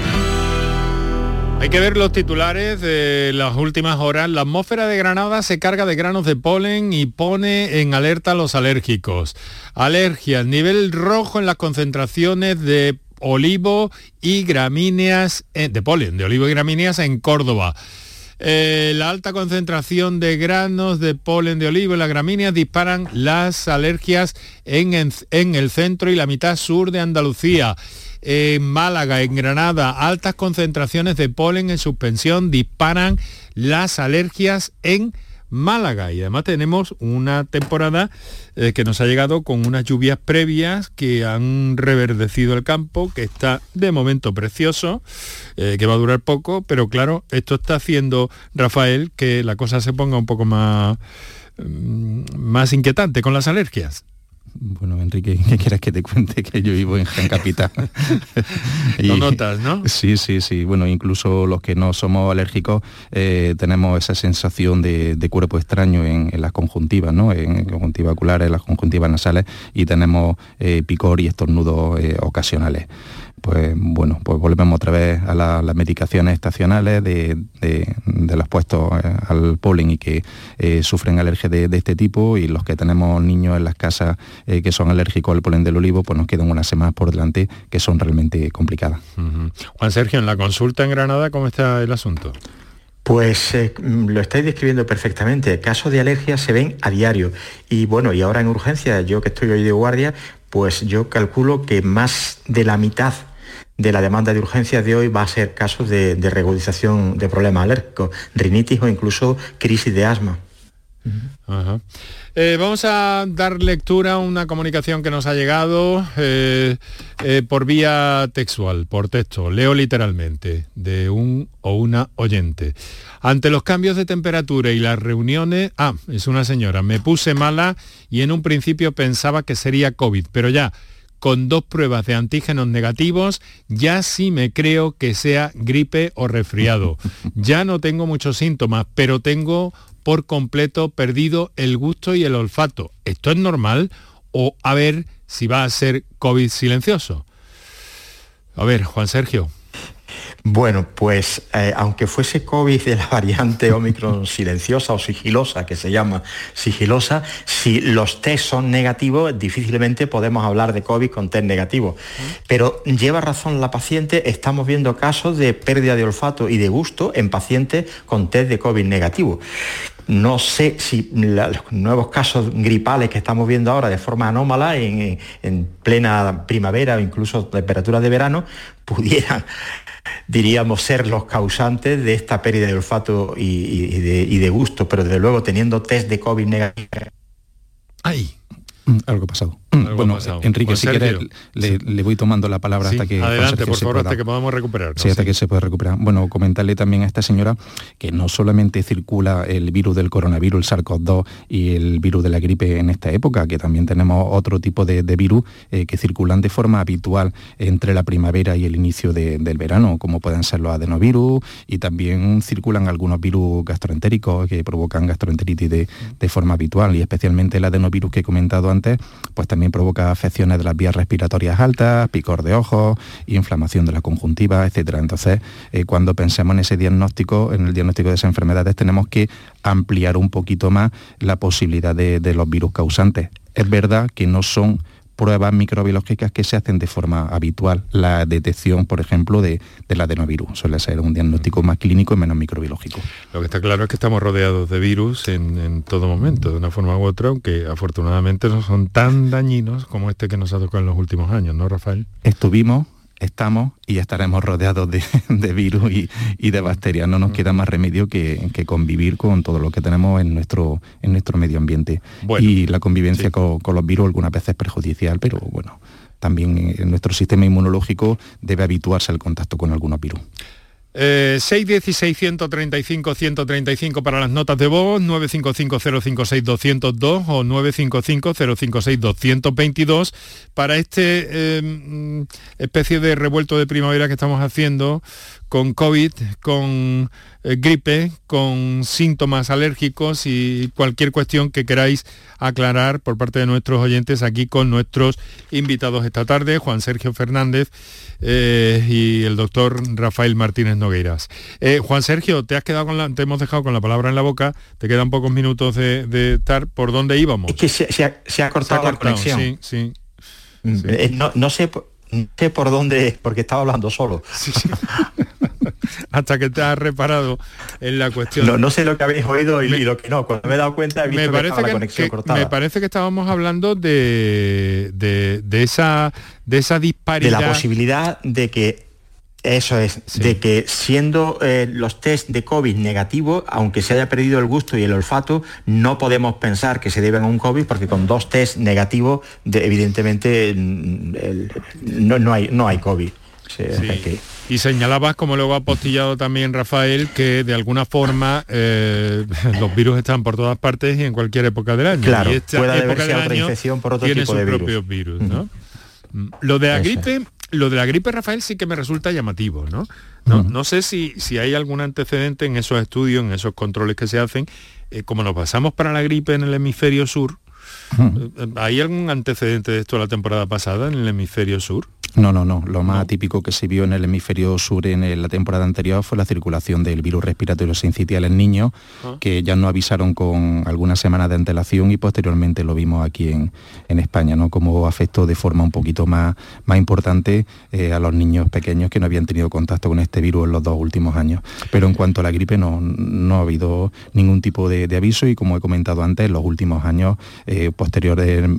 Hay que ver los titulares de las últimas horas. La atmósfera de Granada se carga de granos de polen y pone en alerta a los alérgicos. Alergias, nivel rojo en las concentraciones de olivo y gramíneas, eh, de polen, de olivo y gramíneas en Córdoba. Eh, la alta concentración de granos de polen de olivo y las gramíneas disparan las alergias en, en el centro y la mitad sur de Andalucía en Málaga, en Granada, altas concentraciones de polen en suspensión disparan las alergias en Málaga y además tenemos una temporada eh, que nos ha llegado con unas lluvias previas que han reverdecido el campo, que está de momento precioso, eh, que va a durar poco, pero claro, esto está haciendo, Rafael, que la cosa se ponga un poco más, mm, más inquietante con las alergias. Bueno, Enrique, ¿qué quieres que te cuente? Que yo vivo en Gen Capital. Lo notas, ¿no? Sí, sí, sí. Bueno, incluso los que no somos alérgicos eh, tenemos esa sensación de, cuerpo extraño en, las conjuntivas, ¿no? En conjuntivas oculares, en las conjuntivas nasales y tenemos eh, picor y estornudos eh, ocasionales pues bueno, pues volvemos otra vez a las medicaciones estacionales de, los puestos eh, al polen y que eh, sufren alergia de, este tipo y los que tenemos niños en las casas eh, que son alérgicos al polen del olivo, pues nos quedan unas semanas por delante que son realmente complicadas. Juan Sergio, en la consulta en Granada, ¿cómo está el asunto? Pues lo estáis describiendo perfectamente. Casos de alergia se ven a diario. Y bueno, y ahora en urgencia, yo que estoy hoy de guardia, pues yo calculo que más de la mitad de la demanda de urgencias de hoy va a ser casos de, regularización de problemas alérgicos, rinitis o incluso crisis de asma. Eh, vamos a dar lectura a una comunicación que nos ha llegado eh, eh, por vía textual, por texto, leo literalmente, de un o una oyente. Ante los cambios de temperatura y las reuniones, ah, es una señora, me puse mala y en un principio pensaba que sería COVID, pero ya con dos pruebas de antígenos negativos, ya sí me creo que sea gripe o resfriado. Ya no tengo muchos síntomas, pero tengo por completo perdido el gusto y el olfato. ¿Esto es normal? O a ver si va a ser COVID silencioso. A ver, Juan Sergio. Bueno, pues eh, aunque fuese COVID de la variante Omicron silenciosa o sigilosa, que se llama sigilosa, si los test son negativos, difícilmente podemos hablar de COVID con test negativo. Pero lleva razón la paciente, estamos viendo casos de pérdida de olfato y de gusto en pacientes con test de COVID negativo. No sé si los nuevos casos gripales que estamos viendo ahora de forma anómala en, en plena primavera o incluso temperaturas de verano pudieran diríamos, ser los causantes de esta pérdida de olfato y, de, y de, gusto, pero desde luego teniendo test de COVID negativo. ¡Ay! Mm, algo pasado. Mm, bueno, Enrique, si quieres, le, voy tomando la palabra hasta que... Adelante, por favor, hasta que podamos recuperar. Sí, hasta que se pueda recuperar. Bueno, comentarle también a esta señora que no solamente circula el virus del coronavirus, el SARS-CoV-2 y el virus de la gripe en esta época, que también tenemos otro tipo de, virus eh, que circulan de forma habitual entre la primavera y el inicio del verano, como pueden ser los adenovirus, y también circulan algunos virus gastroentéricos que provocan gastroenteritis de, de forma habitual, y especialmente el adenovirus que he comentado antes, pues también provoca afecciones de las vías respiratorias altas, picor de ojos, inflamación de la conjuntiva, etc. Entonces, eh, cuando pensemos en ese diagnóstico, en el diagnóstico de esas enfermedades, tenemos que ampliar un poquito más la posibilidad de los virus causantes. Es verdad que no son pruebas microbiológicas que se hacen de forma habitual. La detección, por ejemplo, de, del adenovirus suele ser un diagnóstico más clínico y menos microbiológico. Lo que está claro es que estamos rodeados de virus en, todo momento, de una forma u otra, aunque afortunadamente no son tan dañinos como este que nos ha tocado en los últimos años, ¿no, Rafael? Estuvimos estamos y estaremos rodeados de, virus y, de bacterias. No nos queda más remedio que, convivir con todo lo que tenemos en nuestro, en nuestro medio ambiente. y la convivencia con, con, los virus algunas veces es perjudicial, pero bueno, también eh, nuestro sistema inmunológico debe habituarse al contacto con algunos virus. 616 135 135 para las notas de voz, 955 056 202 o 955 056 222 para este em, especie de revuelto de primavera que estamos haciendo con COVID, con eh, gripe, con síntomas alérgicos y cualquier cuestión que queráis aclarar por parte de nuestros oyentes aquí con nuestros invitados esta tarde, Juan Sergio Fernández eh, y el doctor Rafael Martínez Nogueiras. Eh, Juan Sergio, te has quedado con la, te hemos dejado con la palabra en la boca, te quedan pocos minutos de, estar por dónde íbamos. Es que se, ha, cortado la conexión. Sí, sí. Mm, no, no sé sé por dónde, porque estaba hablando solo. Hasta que te has reparado en la cuestión. No, sé lo que habéis oído y, lo que no. Cuando me he dado cuenta he visto me parece que, la conexión cortada. Me parece que estábamos hablando de, de, esa, de esa disparidad. De la posibilidad de que eso es, de que siendo eh, los test de COVID negativos, aunque se haya perdido el gusto y el olfato, no podemos pensar que se deben a un COVID porque con dos test negativos, evidentemente mm, no, hay, no hay COVID. Y señalabas, como luego ha postillado también Rafael, que de alguna forma eh, los virus están por todas partes y en cualquier época del año. Claro, y puede haber otra infección por otro tipo de virus. propios virus, ¿no? Lo de la gripe, lo de la gripe, Rafael, sí que me resulta llamativo, ¿no? No, sé si, si, hay algún antecedente en esos estudios, en esos controles que se hacen. Eh, como nos pasamos para la gripe en el hemisferio sur, eh, ¿hay algún antecedente de esto la temporada pasada en el hemisferio sur? No, no, no. Lo más típico que se vio en el hemisferio sur en la temporada anterior fue la circulación del virus respiratorio sincitial en niños, ah. que ya nos avisaron con algunas semanas de antelación y posteriormente lo vimos aquí en, España, ¿no? Como afectó de forma un poquito más, más importante eh, a los niños pequeños que no habían tenido contacto con este virus en los dos últimos años. Pero en cuanto a la gripe no, no ha habido ningún tipo de, aviso y como he comentado antes, en los últimos años eh, posteriores,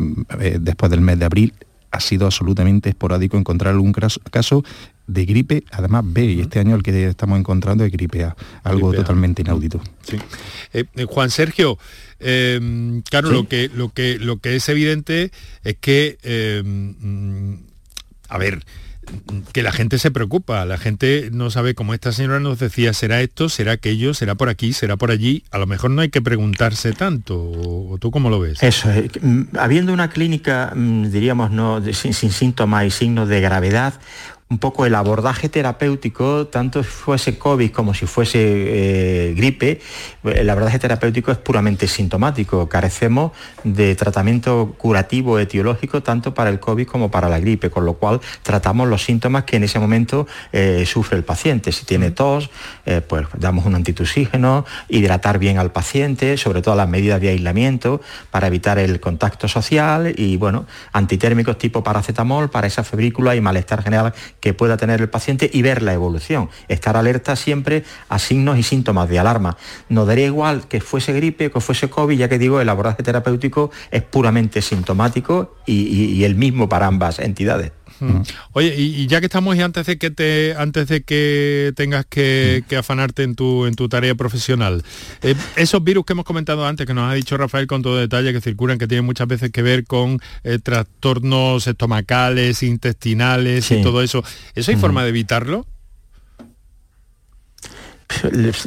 eh, después del mes de abril, ha sido absolutamente esporádico encontrar algún caso de gripe, además B, y este año el que estamos encontrando es gripe A, algo totalmente inaudito. Eh, eh, Juan Sergio, em, claro, lo, que, lo, que, lo que es evidente es que, em, a ver, que la gente se preocupa, la gente no sabe, como esta señora nos decía, será esto, será aquello, será por aquí, será por allí, a lo mejor no hay que preguntarse tanto, o, tú cómo lo ves. Eso, mm, habiendo una clínica, mm, diríamos, no, sin síntomas y signos de gravedad, un poco el abordaje terapéutico, tanto si fuese COVID como si fuese eh, gripe, el abordaje terapéutico es puramente sintomático. Carecemos de tratamiento curativo etiológico tanto para el COVID como para la gripe, con lo cual tratamos los síntomas que en ese momento eh, sufre el paciente. Si tiene mm. tos, eh, pues damos un antitusígeno, hidratar bien al paciente, sobre todo las medidas de aislamiento para evitar el contacto social y bueno, antitérmicos tipo paracetamol para esa febrícula y malestar general que pueda tener el paciente y ver la evolución. Estar alerta siempre a signos y síntomas de alarma. No daría igual que fuese gripe, que fuese COVID, ya que digo, el abordaje terapéutico es puramente sintomático y, el mismo para ambas entidades. Mm. Oye, y, ya que estamos y antes de que te, antes de que tengas que, mm. afanarte en tu, en tu tarea profesional, eh, esos virus que hemos comentado antes, que nos ha dicho Rafael con todo detalle, que circulan, que tienen muchas veces que ver con eh, trastornos estomacales, intestinales y todo eso, ¿eso hay forma de evitarlo?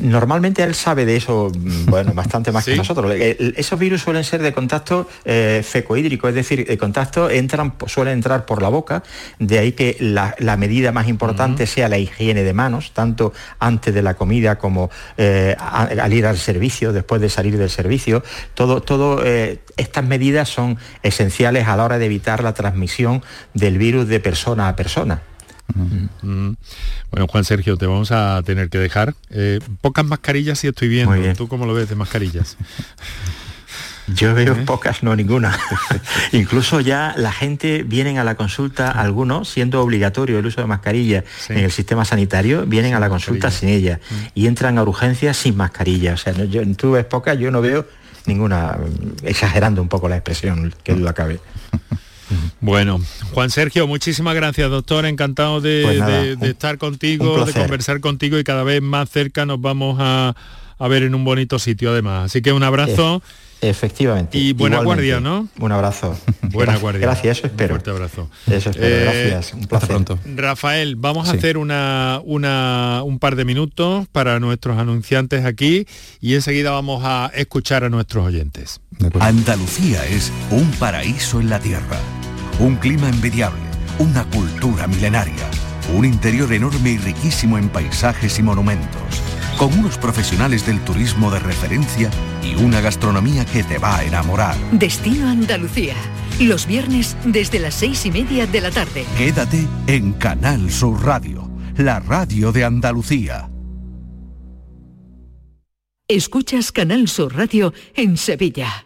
Normalmente él sabe de eso, mm, bueno, bastante más que nosotros. Esos virus suelen ser de contacto eh, fecohídrico, es decir, de contacto entran, suelen entrar por la boca, de ahí que la, medida más importante sea la higiene de manos, tanto antes de la comida como eh, al ir al servicio, después de salir del servicio. Todo, todo eh, estas medidas son esenciales a la hora de evitar la transmisión del virus de persona a persona. Bueno, Juan Sergio, te vamos a tener que dejar. Eh, pocas mascarillas si estoy viendo. ¿Tú cómo lo ves de mascarillas? Yo veo pocas, no ninguna. Incluso ya la gente vienen a la consulta, algunos, siendo obligatorio el uso de mascarilla en el sistema sanitario, vienen a la consulta sin ella mm. y entran a urgencias sin mascarilla. O sea, yo, tú ves pocas, yo no veo ninguna, exagerando un poco la expresión, que duda cabe. Bueno, Juan Sergio, muchísimas gracias, doctor. Encantado de, pues estar contigo, de conversar contigo y cada vez más cerca nos vamos a, ver en un bonito sitio además. Así que un abrazo. Efectivamente. Y buena guardia, ¿no? Un abrazo. Buena guardia. Gracias, eso espero. Un fuerte abrazo. Eso espero, eh, gracias. Un placer. Pronto. Rafael, vamos a hacer una, una, un par de minutos para nuestros anunciantes aquí y enseguida vamos a escuchar a nuestros oyentes. Andalucía es un paraíso en la tierra, un clima envidiable, una cultura milenaria, un interior enorme y riquísimo en paisajes y monumentos con unos profesionales del turismo de referencia y una gastronomía que te va a enamorar. Destino Andalucía, los viernes desde las seis y media de la tarde. Quédate en Canal Sur Radio, la radio de Andalucía. Escuchas Canal Sur Radio en Sevilla.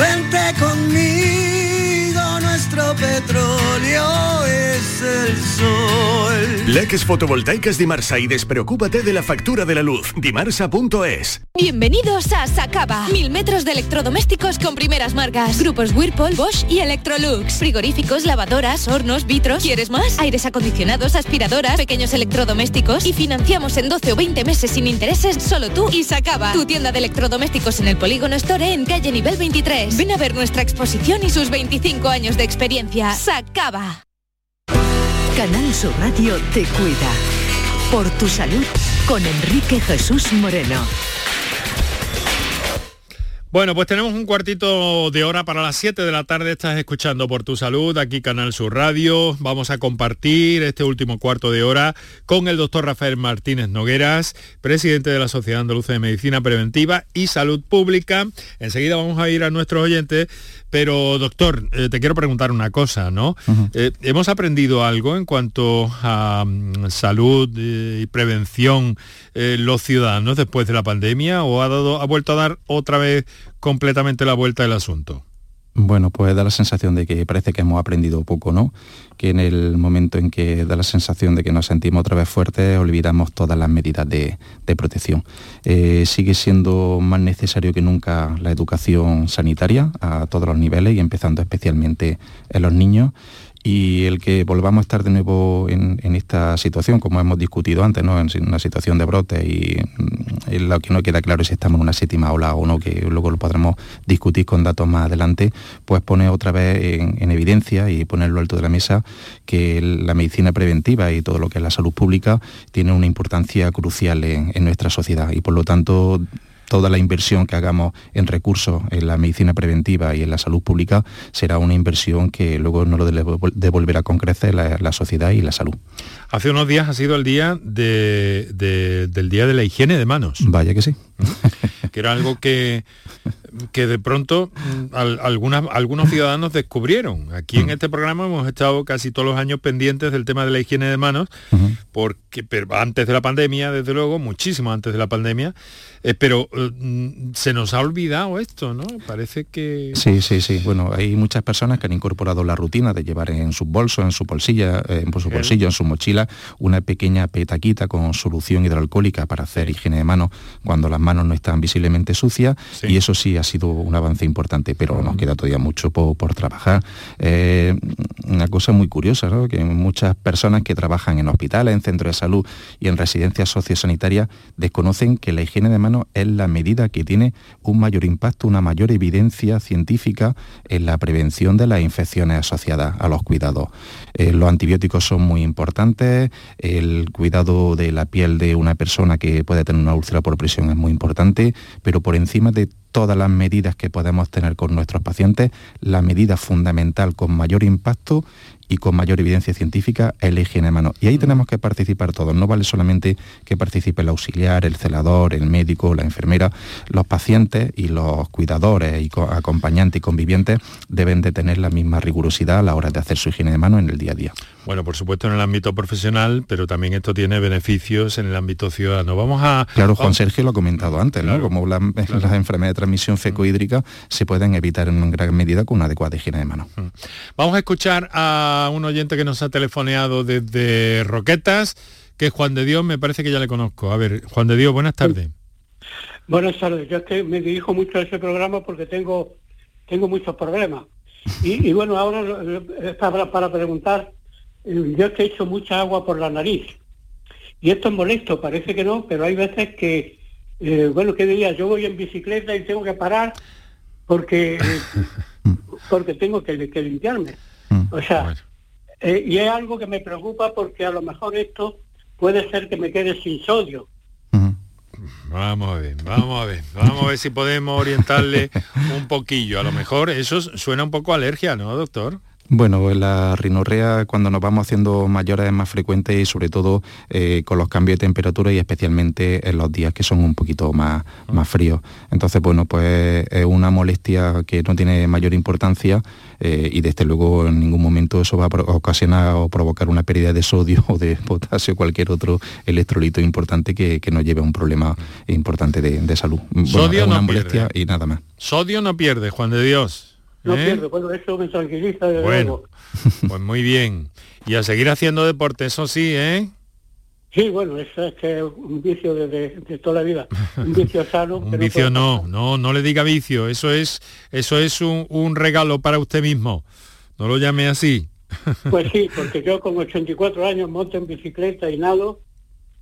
Vente conmigo, nuestro petróleo es el sol. Leques fotovoltaicas Dimarsa y despreocúpate de la factura de la luz. Dimarsa.es. Bienvenidos a Sacaba. Mil metros de electrodomésticos con primeras marcas. Grupos Whirlpool, Bosch y Electrolux. Frigoríficos, lavadoras, hornos, vitros. ¿Quieres más? Aires acondicionados, aspiradoras, pequeños electrodomésticos. Y financiamos en 12 o 20 meses sin intereses solo tú y Sacaba. Tu tienda de electrodomésticos en el Polígono Store en calle nivel 23. Ven a ver nuestra exposición y sus 25 años de experiencia. Sacaba. Canal Sur Radio te cuida. Por tu salud con Enrique Jesús Moreno. Bueno, pues tenemos un cuartito de hora para las 7 de la tarde. Estás escuchando por tu salud, aquí Canal Sur Radio. Vamos a compartir este último cuarto de hora con el doctor Rafael Martínez Nogueras, presidente de la Sociedad Andaluza de Medicina Preventiva y Salud Pública. Enseguida vamos a ir a nuestros oyentes pero, doctor, eh, te quiero preguntar una cosa, ¿no? Eh, ¿Hemos aprendido algo en cuanto a mm, salud eh, y prevención los ciudadanos después de la pandemia o ha, dado, ha vuelto a dar otra vez completamente la vuelta del asunto? Bueno, pues da la sensación de que parece que hemos aprendido poco, ¿no? Que en el momento en que da la sensación de que nos sentimos otra vez fuertes, olvidamos todas las medidas de, protección. Eh, sigue siendo más necesario que nunca la educación sanitaria a todos los niveles y empezando especialmente en los niños y el que volvamos a estar de nuevo en, esta situación, como hemos discutido antes, ¿no? en una situación de brote y, mm, lo que no queda claro es si estamos en una séptima ola o no, que luego lo podremos discutir con datos más adelante, pues pone otra vez en, evidencia y ponerlo alto de la mesa que la medicina preventiva y todo lo que es la salud pública tiene una importancia crucial en nuestra sociedad y por lo tanto toda la inversión que hagamos en recursos en la medicina preventiva y en la salud pública será una inversión que luego nos lo devolverá con crecer la, sociedad y la salud. Hace unos días ha sido el día del Día de la Higiene de Manos. Vaya que sí. que era algo que, que de pronto mm, algunos ciudadanos descubrieron. Aquí en mm. este programa hemos estado casi todos los años pendientes del tema de la higiene de manos, porque pero antes de la pandemia, desde luego, muchísimo antes de la pandemia, eh, pero mm, se nos ha olvidado esto, ¿no? Parece que... Sí, sí, sí. Bueno, hay muchas personas que han incorporado la rutina de llevar en su bolso, en su bolsilla, eh, en su bolsillo, en su mochila, una pequeña petaquita con solución hidroalcohólica para hacer higiene de manos cuando las manos no están visiblemente sucias y eso sí ha sido un avance importante, pero nos queda todavía mucho por, trabajar. Eh, una cosa muy curiosa, ¿no? que muchas personas que trabajan en hospitales, en centros de salud y en residencias sociosanitarias desconocen que la higiene de manos es la medida que tiene un mayor impacto, una mayor evidencia científica en la prevención de las infecciones asociadas a los cuidados. Eh, los antibióticos son muy importantes, el cuidado de la piel de una persona que puede tener una úlcera por presión es muy importante, pero por encima de todas las medidas que podemos tener con nuestros pacientes, la medida fundamental con mayor impacto y con mayor evidencia científica es la higiene de manos. Y ahí tenemos que participar todos. No vale solamente que participe el auxiliar, el celador, el médico, la enfermera. Los pacientes y los cuidadores y acompañantes y convivientes deben de tener la misma rigurosidad a la hora de hacer su higiene de manos en el día a día. Bueno, por supuesto en el ámbito profesional, pero también esto tiene beneficios en el ámbito ciudadano. Vamos a... Claro, Juan Sergio lo ha comentado antes, ¿no? Como las enfermedades de transmisión fecohídrica se pueden evitar en gran medida con una adecuada higiene de manos. Mm. Vamos a escuchar a un oyente que nos ha telefoneado desde Roquetas, que es Juan de Dios, me parece que ya le conozco. A ver, Juan de Dios, buenas tardes. Buenas tardes, yo es que me dirijo mucho a ese programa porque tengo, tengo muchos problemas. Y, bueno, ahora para, para preguntar, eh, yo es que he hecho mucha agua por la nariz. Y esto es molesto, parece que no, pero hay veces que, eh, bueno, ¿qué diría? Yo voy en bicicleta y tengo que parar porque, porque tengo que, limpiarme. Mm, o sea, eh, y es algo que me preocupa porque a lo mejor esto puede ser que me quede sin sodio. Vamos a ver, vamos a ver, vamos a ver si podemos orientarle un poquillo. A lo mejor eso suena un poco alergia, ¿no, doctor? Bueno, la rinorrea cuando nos vamos haciendo mayores es más frecuente y sobre todo eh, con los cambios de temperatura y especialmente en los días que son un poquito más, más fríos. Entonces, bueno, pues es una molestia que no tiene mayor importancia eh, y desde luego en ningún momento eso va a ocasionar o provocar una pérdida de sodio o de potasio o cualquier otro electrolito importante que, nos lleve a un problema importante de, salud. Sodio una no molestia y nada más. Sodio no pierde, Juan de Dios. No ¿Eh? pierdo, bueno, eso me tranquiliza. De bueno, pues muy bien. Y a seguir haciendo deporte, eso sí, ¿eh? Sí, bueno, eso es que es un vicio de, toda la vida, un vicio sano. un vicio no, no, no le diga vicio, eso es, eso es un, regalo para usted mismo, no lo llame así. Pues sí, porque yo con 84 años monto en bicicleta y nado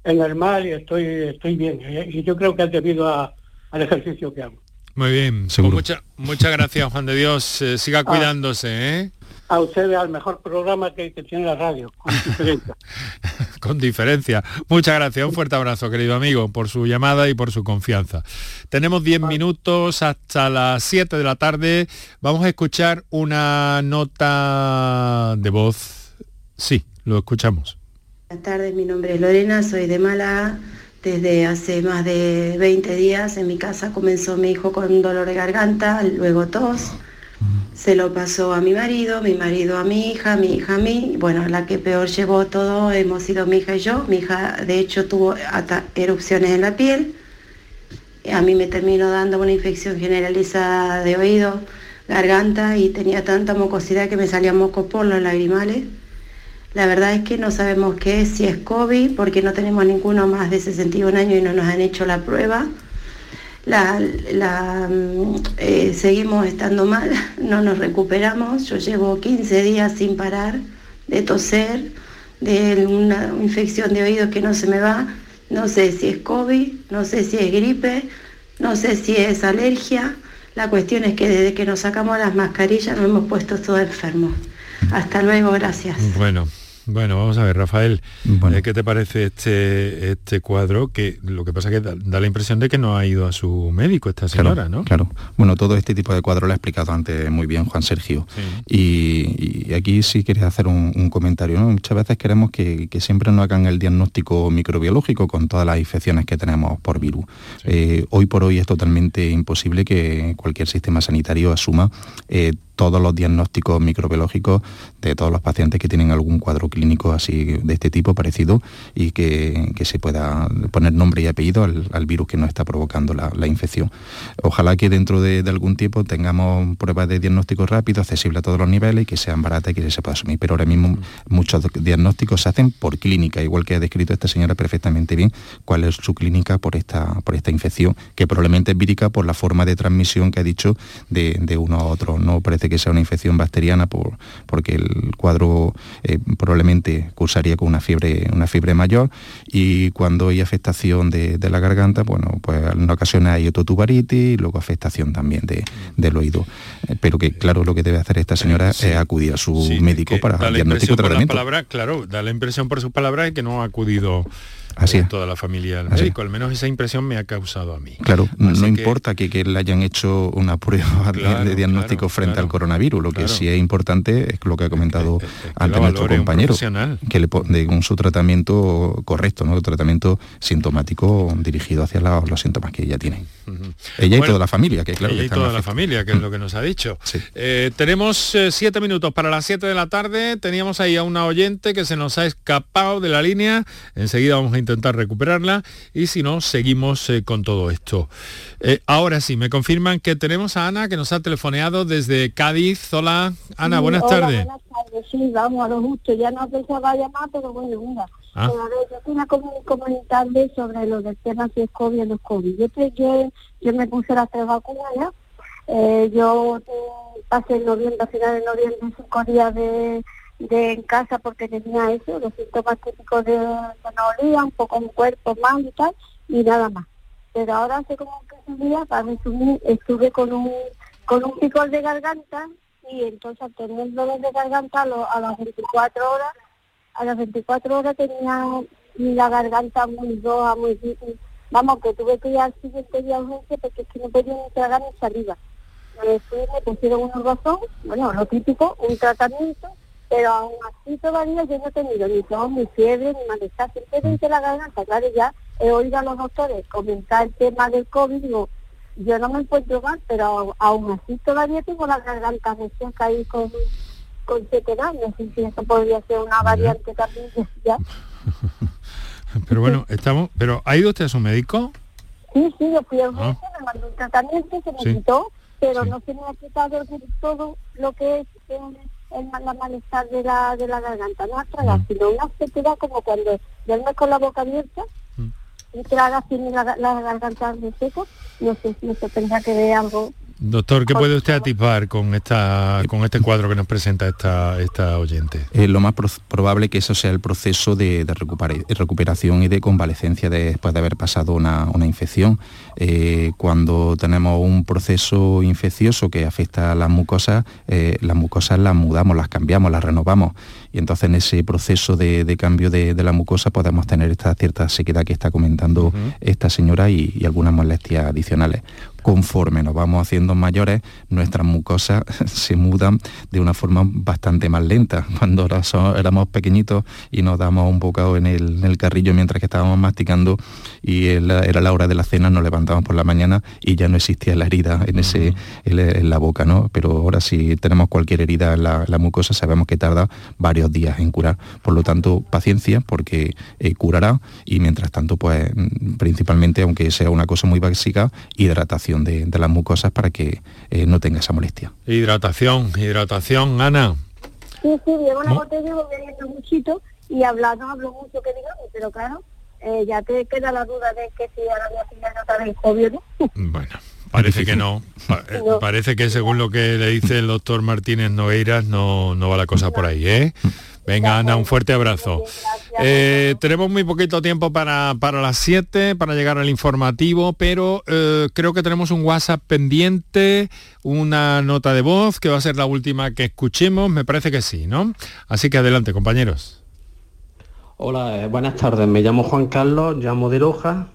en el mar y estoy, estoy bien. Y yo creo que es debido al ejercicio que hago. Muy bien, pues muchas gracias Juan de Dios, eh, siga ah. cuidándose. ¿eh? A ustedes al mejor programa que, tiene la radio, con diferencia. con diferencia. Muchas gracias, un fuerte abrazo querido amigo por su llamada y por su confianza. Tenemos 10 minutos hasta las 7 de la tarde, vamos a escuchar una nota de voz. Sí, lo escuchamos. Buenas tardes, mi nombre es Lorena, soy de Málaga desde hace más de 20 días en mi casa comenzó mi hijo con dolor de garganta, luego tos. Se lo pasó a mi marido, mi marido a mi hija, mi hija a mí. Bueno, la que peor llevó todo hemos sido mi hija y yo. Mi hija de hecho tuvo erupciones en la piel. A mí me terminó dando una infección generalizada de oído, garganta y tenía tanta mucosidad que me salían mocos por los lagrimales. La verdad es que no sabemos qué es, si es COVID, porque no tenemos ninguno más de 61 años y no nos han hecho la prueba. Mm, eh, seguimos estando mal, no nos recuperamos. Yo llevo 15 días sin parar de toser, de una infección de oídos que no se me va. No sé si es COVID, no sé si es gripe, no sé si es alergia. La cuestión es que desde que nos sacamos las mascarillas nos hemos puesto todos enfermos. Hasta luego, gracias. Bueno, bueno, vamos a ver, Rafael, eh, ¿qué te parece este, este cuadro? Que lo que pasa es que da, la impresión de que no ha ido a su médico esta señora, ¿no? Claro. Bueno, todo este tipo de cuadro lo ha explicado antes muy bien Juan Sergio. Y, aquí sí quería hacer un, comentario. Muchas veces queremos que, siempre nos hagan el diagnóstico microbiológico con todas las infecciones que tenemos por virus. Eh, hoy por hoy es totalmente imposible que cualquier sistema sanitario asuma eh, todos los diagnósticos microbiológicos de todos los pacientes que tienen algún cuadro clínico así de este tipo parecido y que, se pueda poner nombre y apellido al, virus que nos está provocando la, infección. Ojalá que dentro de, algún tiempo tengamos pruebas de diagnóstico rápido, accesible a todos los niveles y que sean baratas y que se pueda asumir. Pero ahora mismo muchos diagnósticos se hacen por clínica, igual que ha descrito esta señora perfectamente bien cuál es su clínica por esta, por esta infección, que probablemente es vírica por la forma de transmisión que ha dicho de, de uno a otro. No parece que sea una infección bacteriana por, porque el cuadro eh, probablemente cursaría con una fiebre, una fiebre mayor y cuando hay afectación de, la garganta, bueno, pues en ocasiones hay ototubaritis y luego afectación también de, del oído. Eh, pero que claro, lo que debe hacer esta señora es acudir a su médico para diagnóstico tratamiento. claro, da la impresión por sus palabras que no ha acudido Así toda la familia del médico. Al menos esa impresión me ha causado a mí. Claro, no importa que, que, le hayan hecho una prueba de, diagnóstico frente al coronavirus. Lo que sí es importante es lo que ha comentado ante nuestro compañero, que le de un su tratamiento correcto, ¿no? Un tratamiento sintomático dirigido hacia los síntomas que ella tiene. Ella y toda la familia, que claro. Ella y toda la familia, que es lo que nos ha dicho. Eh, tenemos eh, siete minutos para las siete de la tarde. Teníamos ahí a una oyente que se nos ha escapado de la línea. Enseguida vamos a intentar recuperarla y si no, seguimos eh, con todo esto. ahora sí, me confirman que tenemos a Ana que nos ha telefoneado desde Cádiz. Hola, Ana, buenas tardes. Buenas tardes, sí, vamos a lo justo. Ya no pensaba llamar, pero bueno, mira. Ah. a ver, yo quería comentarle sobre lo del tema si es COVID o no es COVID. Yo, yo, yo me puse las tres vacunas ya eh, yo pasé en noviembre, a finales de noviembre, cinco días de, de en casa porque tenía eso, los síntomas típicos de, de un poco un cuerpo mal y tal, y nada más. Pero ahora hace como 15 días, para resumir, estuve con un, con un picor de garganta y entonces al tener dolor de garganta a, las 24 horas, a las 24 horas tenía la garganta muy roja, muy vamos, que tuve que ir al siguiente día urgente porque es que no podía ni tragar ni saliva me fui, me pusieron un razón, bueno, lo típico, un tratamiento, pero aún así todavía yo no he tenido ni tos, ni fiebre, ni malestar, simplemente la garganta, claro, ya he oído a los doctores comentar el tema del COVID, digo, yo no me encuentro mal, pero aún así todavía tengo la garganta recién ahí con, con sequedad, no sé si eso podría ser una variante también ya. pero bueno, estamos, pero ¿ha ido usted a su médico? Sí, sí, yo fui a un ah. médico, me mandó un tratamiento, se me quitó, pero no se me ha quitado todo lo que es el, la malestar de la, de la garganta, no tragar, sino una sequedad como cuando duermes con la boca abierta y tragas tiene la, la garganta de seco, no sé si eso tendrá que ver algo Doctor, ¿qué puede usted atipar con esta con este cuadro que nos presenta esta, esta oyente? Eh, lo más probable que eso sea el proceso de, recuperación y de convalecencia después de haber pasado una, infección. Eh, cuando tenemos un proceso infeccioso que afecta a las mucosas, eh, las mucosas las mudamos, las cambiamos, las renovamos. Y entonces en ese proceso de, cambio de, la mucosa podemos tener esta cierta sequedad que está comentando esta señora y algunas molestias adicionales conforme nos vamos haciendo mayores, nuestras mucosas se mudan de una forma bastante más lenta. Cuando éramos pequeñitos y nos damos un bocado en el, carrillo mientras que estábamos masticando y era la hora de la cena, nos levantamos por la mañana y ya no existía la herida en, ese, en, la boca, ¿no? Pero ahora si tenemos cualquier herida en la, mucosa, sabemos que tarda varios días en curar. Por lo tanto, paciencia, porque eh, curará y mientras tanto, pues principalmente, aunque sea una cosa muy básica, hidratación de, las mucosas para que eh, no tenga esa molestia. Hidratación, hidratación, Ana. Sí, sí, llevo una botella bebiendo muchito y hablando hablo mucho que digamos, pero claro, eh, ya te queda la duda de que si ahora voy a otra vez obvio, ¿no? Bueno. Parece que no. Eh, parece que según lo que le dice el doctor Martínez Nogueiras no, no va la cosa por ahí, ¿eh? Venga, Ana, un fuerte abrazo. Eh, tenemos muy poquito tiempo para, para las 7, para llegar al informativo, pero eh, creo que tenemos un WhatsApp pendiente, una nota de voz, que va a ser la última que escuchemos, me parece que sí, ¿no? Así que adelante, compañeros. Hola, buenas tardes, me llamo Juan Carlos, llamo de Loja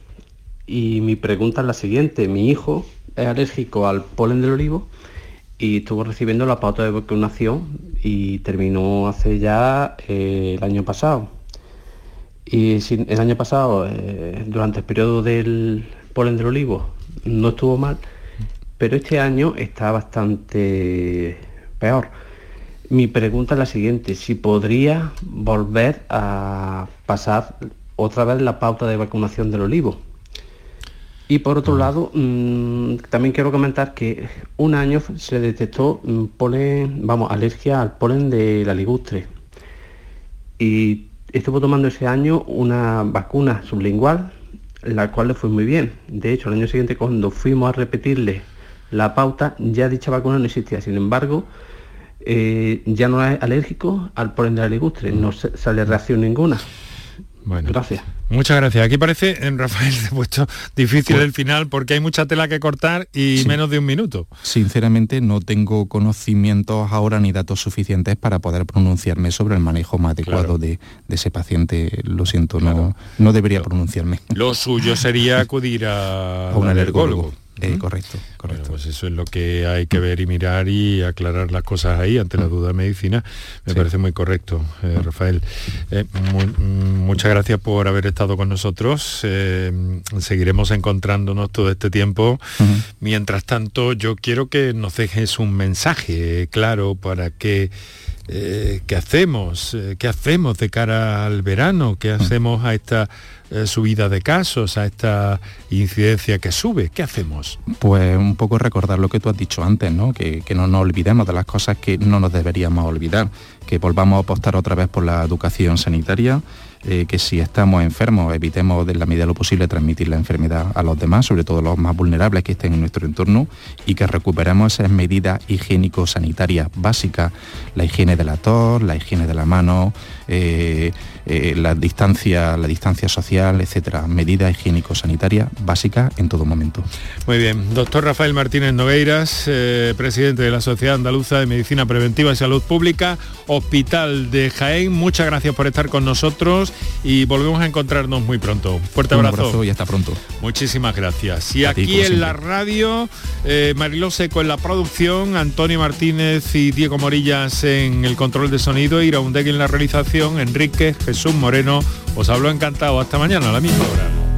y mi pregunta es la siguiente. Mi hijo es alérgico al polen del olivo y estuvo recibiendo la pauta de vacunación y terminó hace ya eh, el año pasado. Y el año pasado, eh, durante el periodo del polen del olivo, no estuvo mal, pero este año está bastante peor. Mi pregunta es la siguiente, si podría volver a pasar otra vez la pauta de vacunación del olivo, y por otro lado, mm, también quiero comentar que un año se detectó polen, vamos, alergia al polen de la ligustre. Y estuvo tomando ese año una vacuna sublingual, la cual le fue muy bien. De hecho, el año siguiente cuando fuimos a repetirle la pauta, ya dicha vacuna no existía. Sin embargo, eh, ya no es alérgico al polen de la ligustre, no sale reacción ninguna. Bueno, gracias. Muchas gracias. Aquí parece, en Rafael, he puesto difícil el final porque hay mucha tela que cortar y menos de un minuto. Sinceramente no tengo conocimientos ahora ni datos suficientes para poder pronunciarme sobre el manejo más adecuado de, ese paciente. Lo siento, no, no debería pronunciarme. Lo suyo sería acudir a, un alergólogo. Eh, correcto, correcto. pues eso es lo que hay que ver y mirar y aclarar las cosas ahí ante la duda de medicina. Me parece muy correcto, eh, Rafael. Eh, mm, muchas gracias por haber estado con nosotros. seguiremos encontrándonos todo este tiempo. Mientras tanto, yo quiero que nos dejes un mensaje claro para que qué hacemos, qué hacemos de cara al verano, qué hacemos a esta eh, subida de casos, a esta incidencia que sube? ¿Qué hacemos? Pues un poco recordar lo que tú has dicho antes, ¿no? Que no nos olvidemos de las cosas que no nos deberíamos olvidar, que volvamos a apostar otra vez por la educación sanitaria, eh, que si estamos enfermos evitemos de la medida de lo posible transmitir la enfermedad a los demás, sobre todo los más vulnerables que estén en nuestro entorno, y que recuperemos esas medidas higiénico-sanitarias básicas, la higiene de la tos, la higiene de la mano, eh, eh, la, distancia, la distancia social, etcétera, medidas higiénico-sanitarias básicas en todo momento. Muy bien, doctor Rafael Martínez Nogueiras, presidente de la Sociedad Andaluza de Medicina Preventiva y Salud Pública, Hospital de Jaén, muchas gracias por estar con nosotros y volvemos a encontrarnos muy pronto. Fuerte abrazo. abrazo y hasta pronto. Muchísimas gracias. Y aquí en la radio, eh, Mariló Seco en la producción, Antonio Martínez y Diego Morillas en el control de sonido, Iraundegui en la realización, Enrique Jesús Moreno. Os hablo encantado. Hasta mañana a la misma hora.